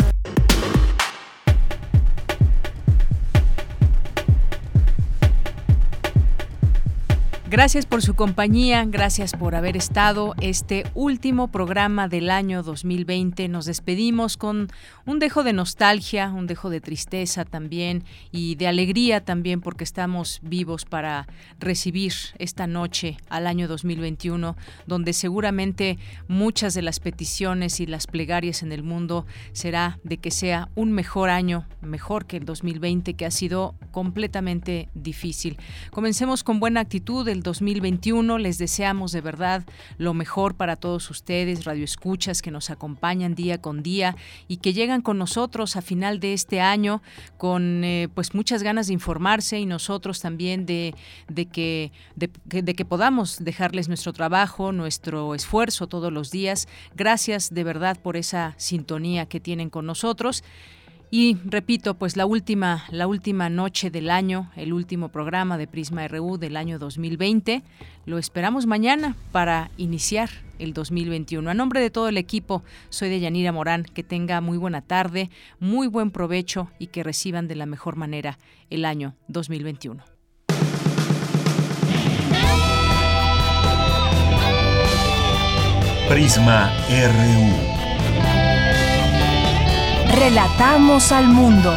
Gracias por su compañía, gracias por haber estado este último programa del año 2020. Nos despedimos con un dejo de nostalgia, un dejo de tristeza también y de alegría también porque estamos vivos para recibir esta noche al año 2021, donde seguramente muchas de las peticiones y las plegarias en el mundo será de que sea un mejor año, mejor que el 2020 que ha sido completamente difícil. Comencemos con buena actitud el 2021. Les deseamos de verdad lo mejor para todos ustedes, radioescuchas que nos acompañan día con día y que llegan con nosotros a final de este año con eh, pues muchas ganas de informarse y nosotros también de, de, que, de, de que podamos dejarles nuestro trabajo, nuestro esfuerzo todos los días. Gracias de verdad por esa sintonía que tienen con nosotros. Y repito, pues la última, la última noche del año, el último programa de Prisma RU del año 2020. Lo esperamos mañana para iniciar el 2021. A nombre de todo el equipo, soy de Yanira Morán. Que tenga muy buena tarde, muy buen provecho y que reciban de la mejor manera el año 2021. Prisma RU. Relatamos al mundo.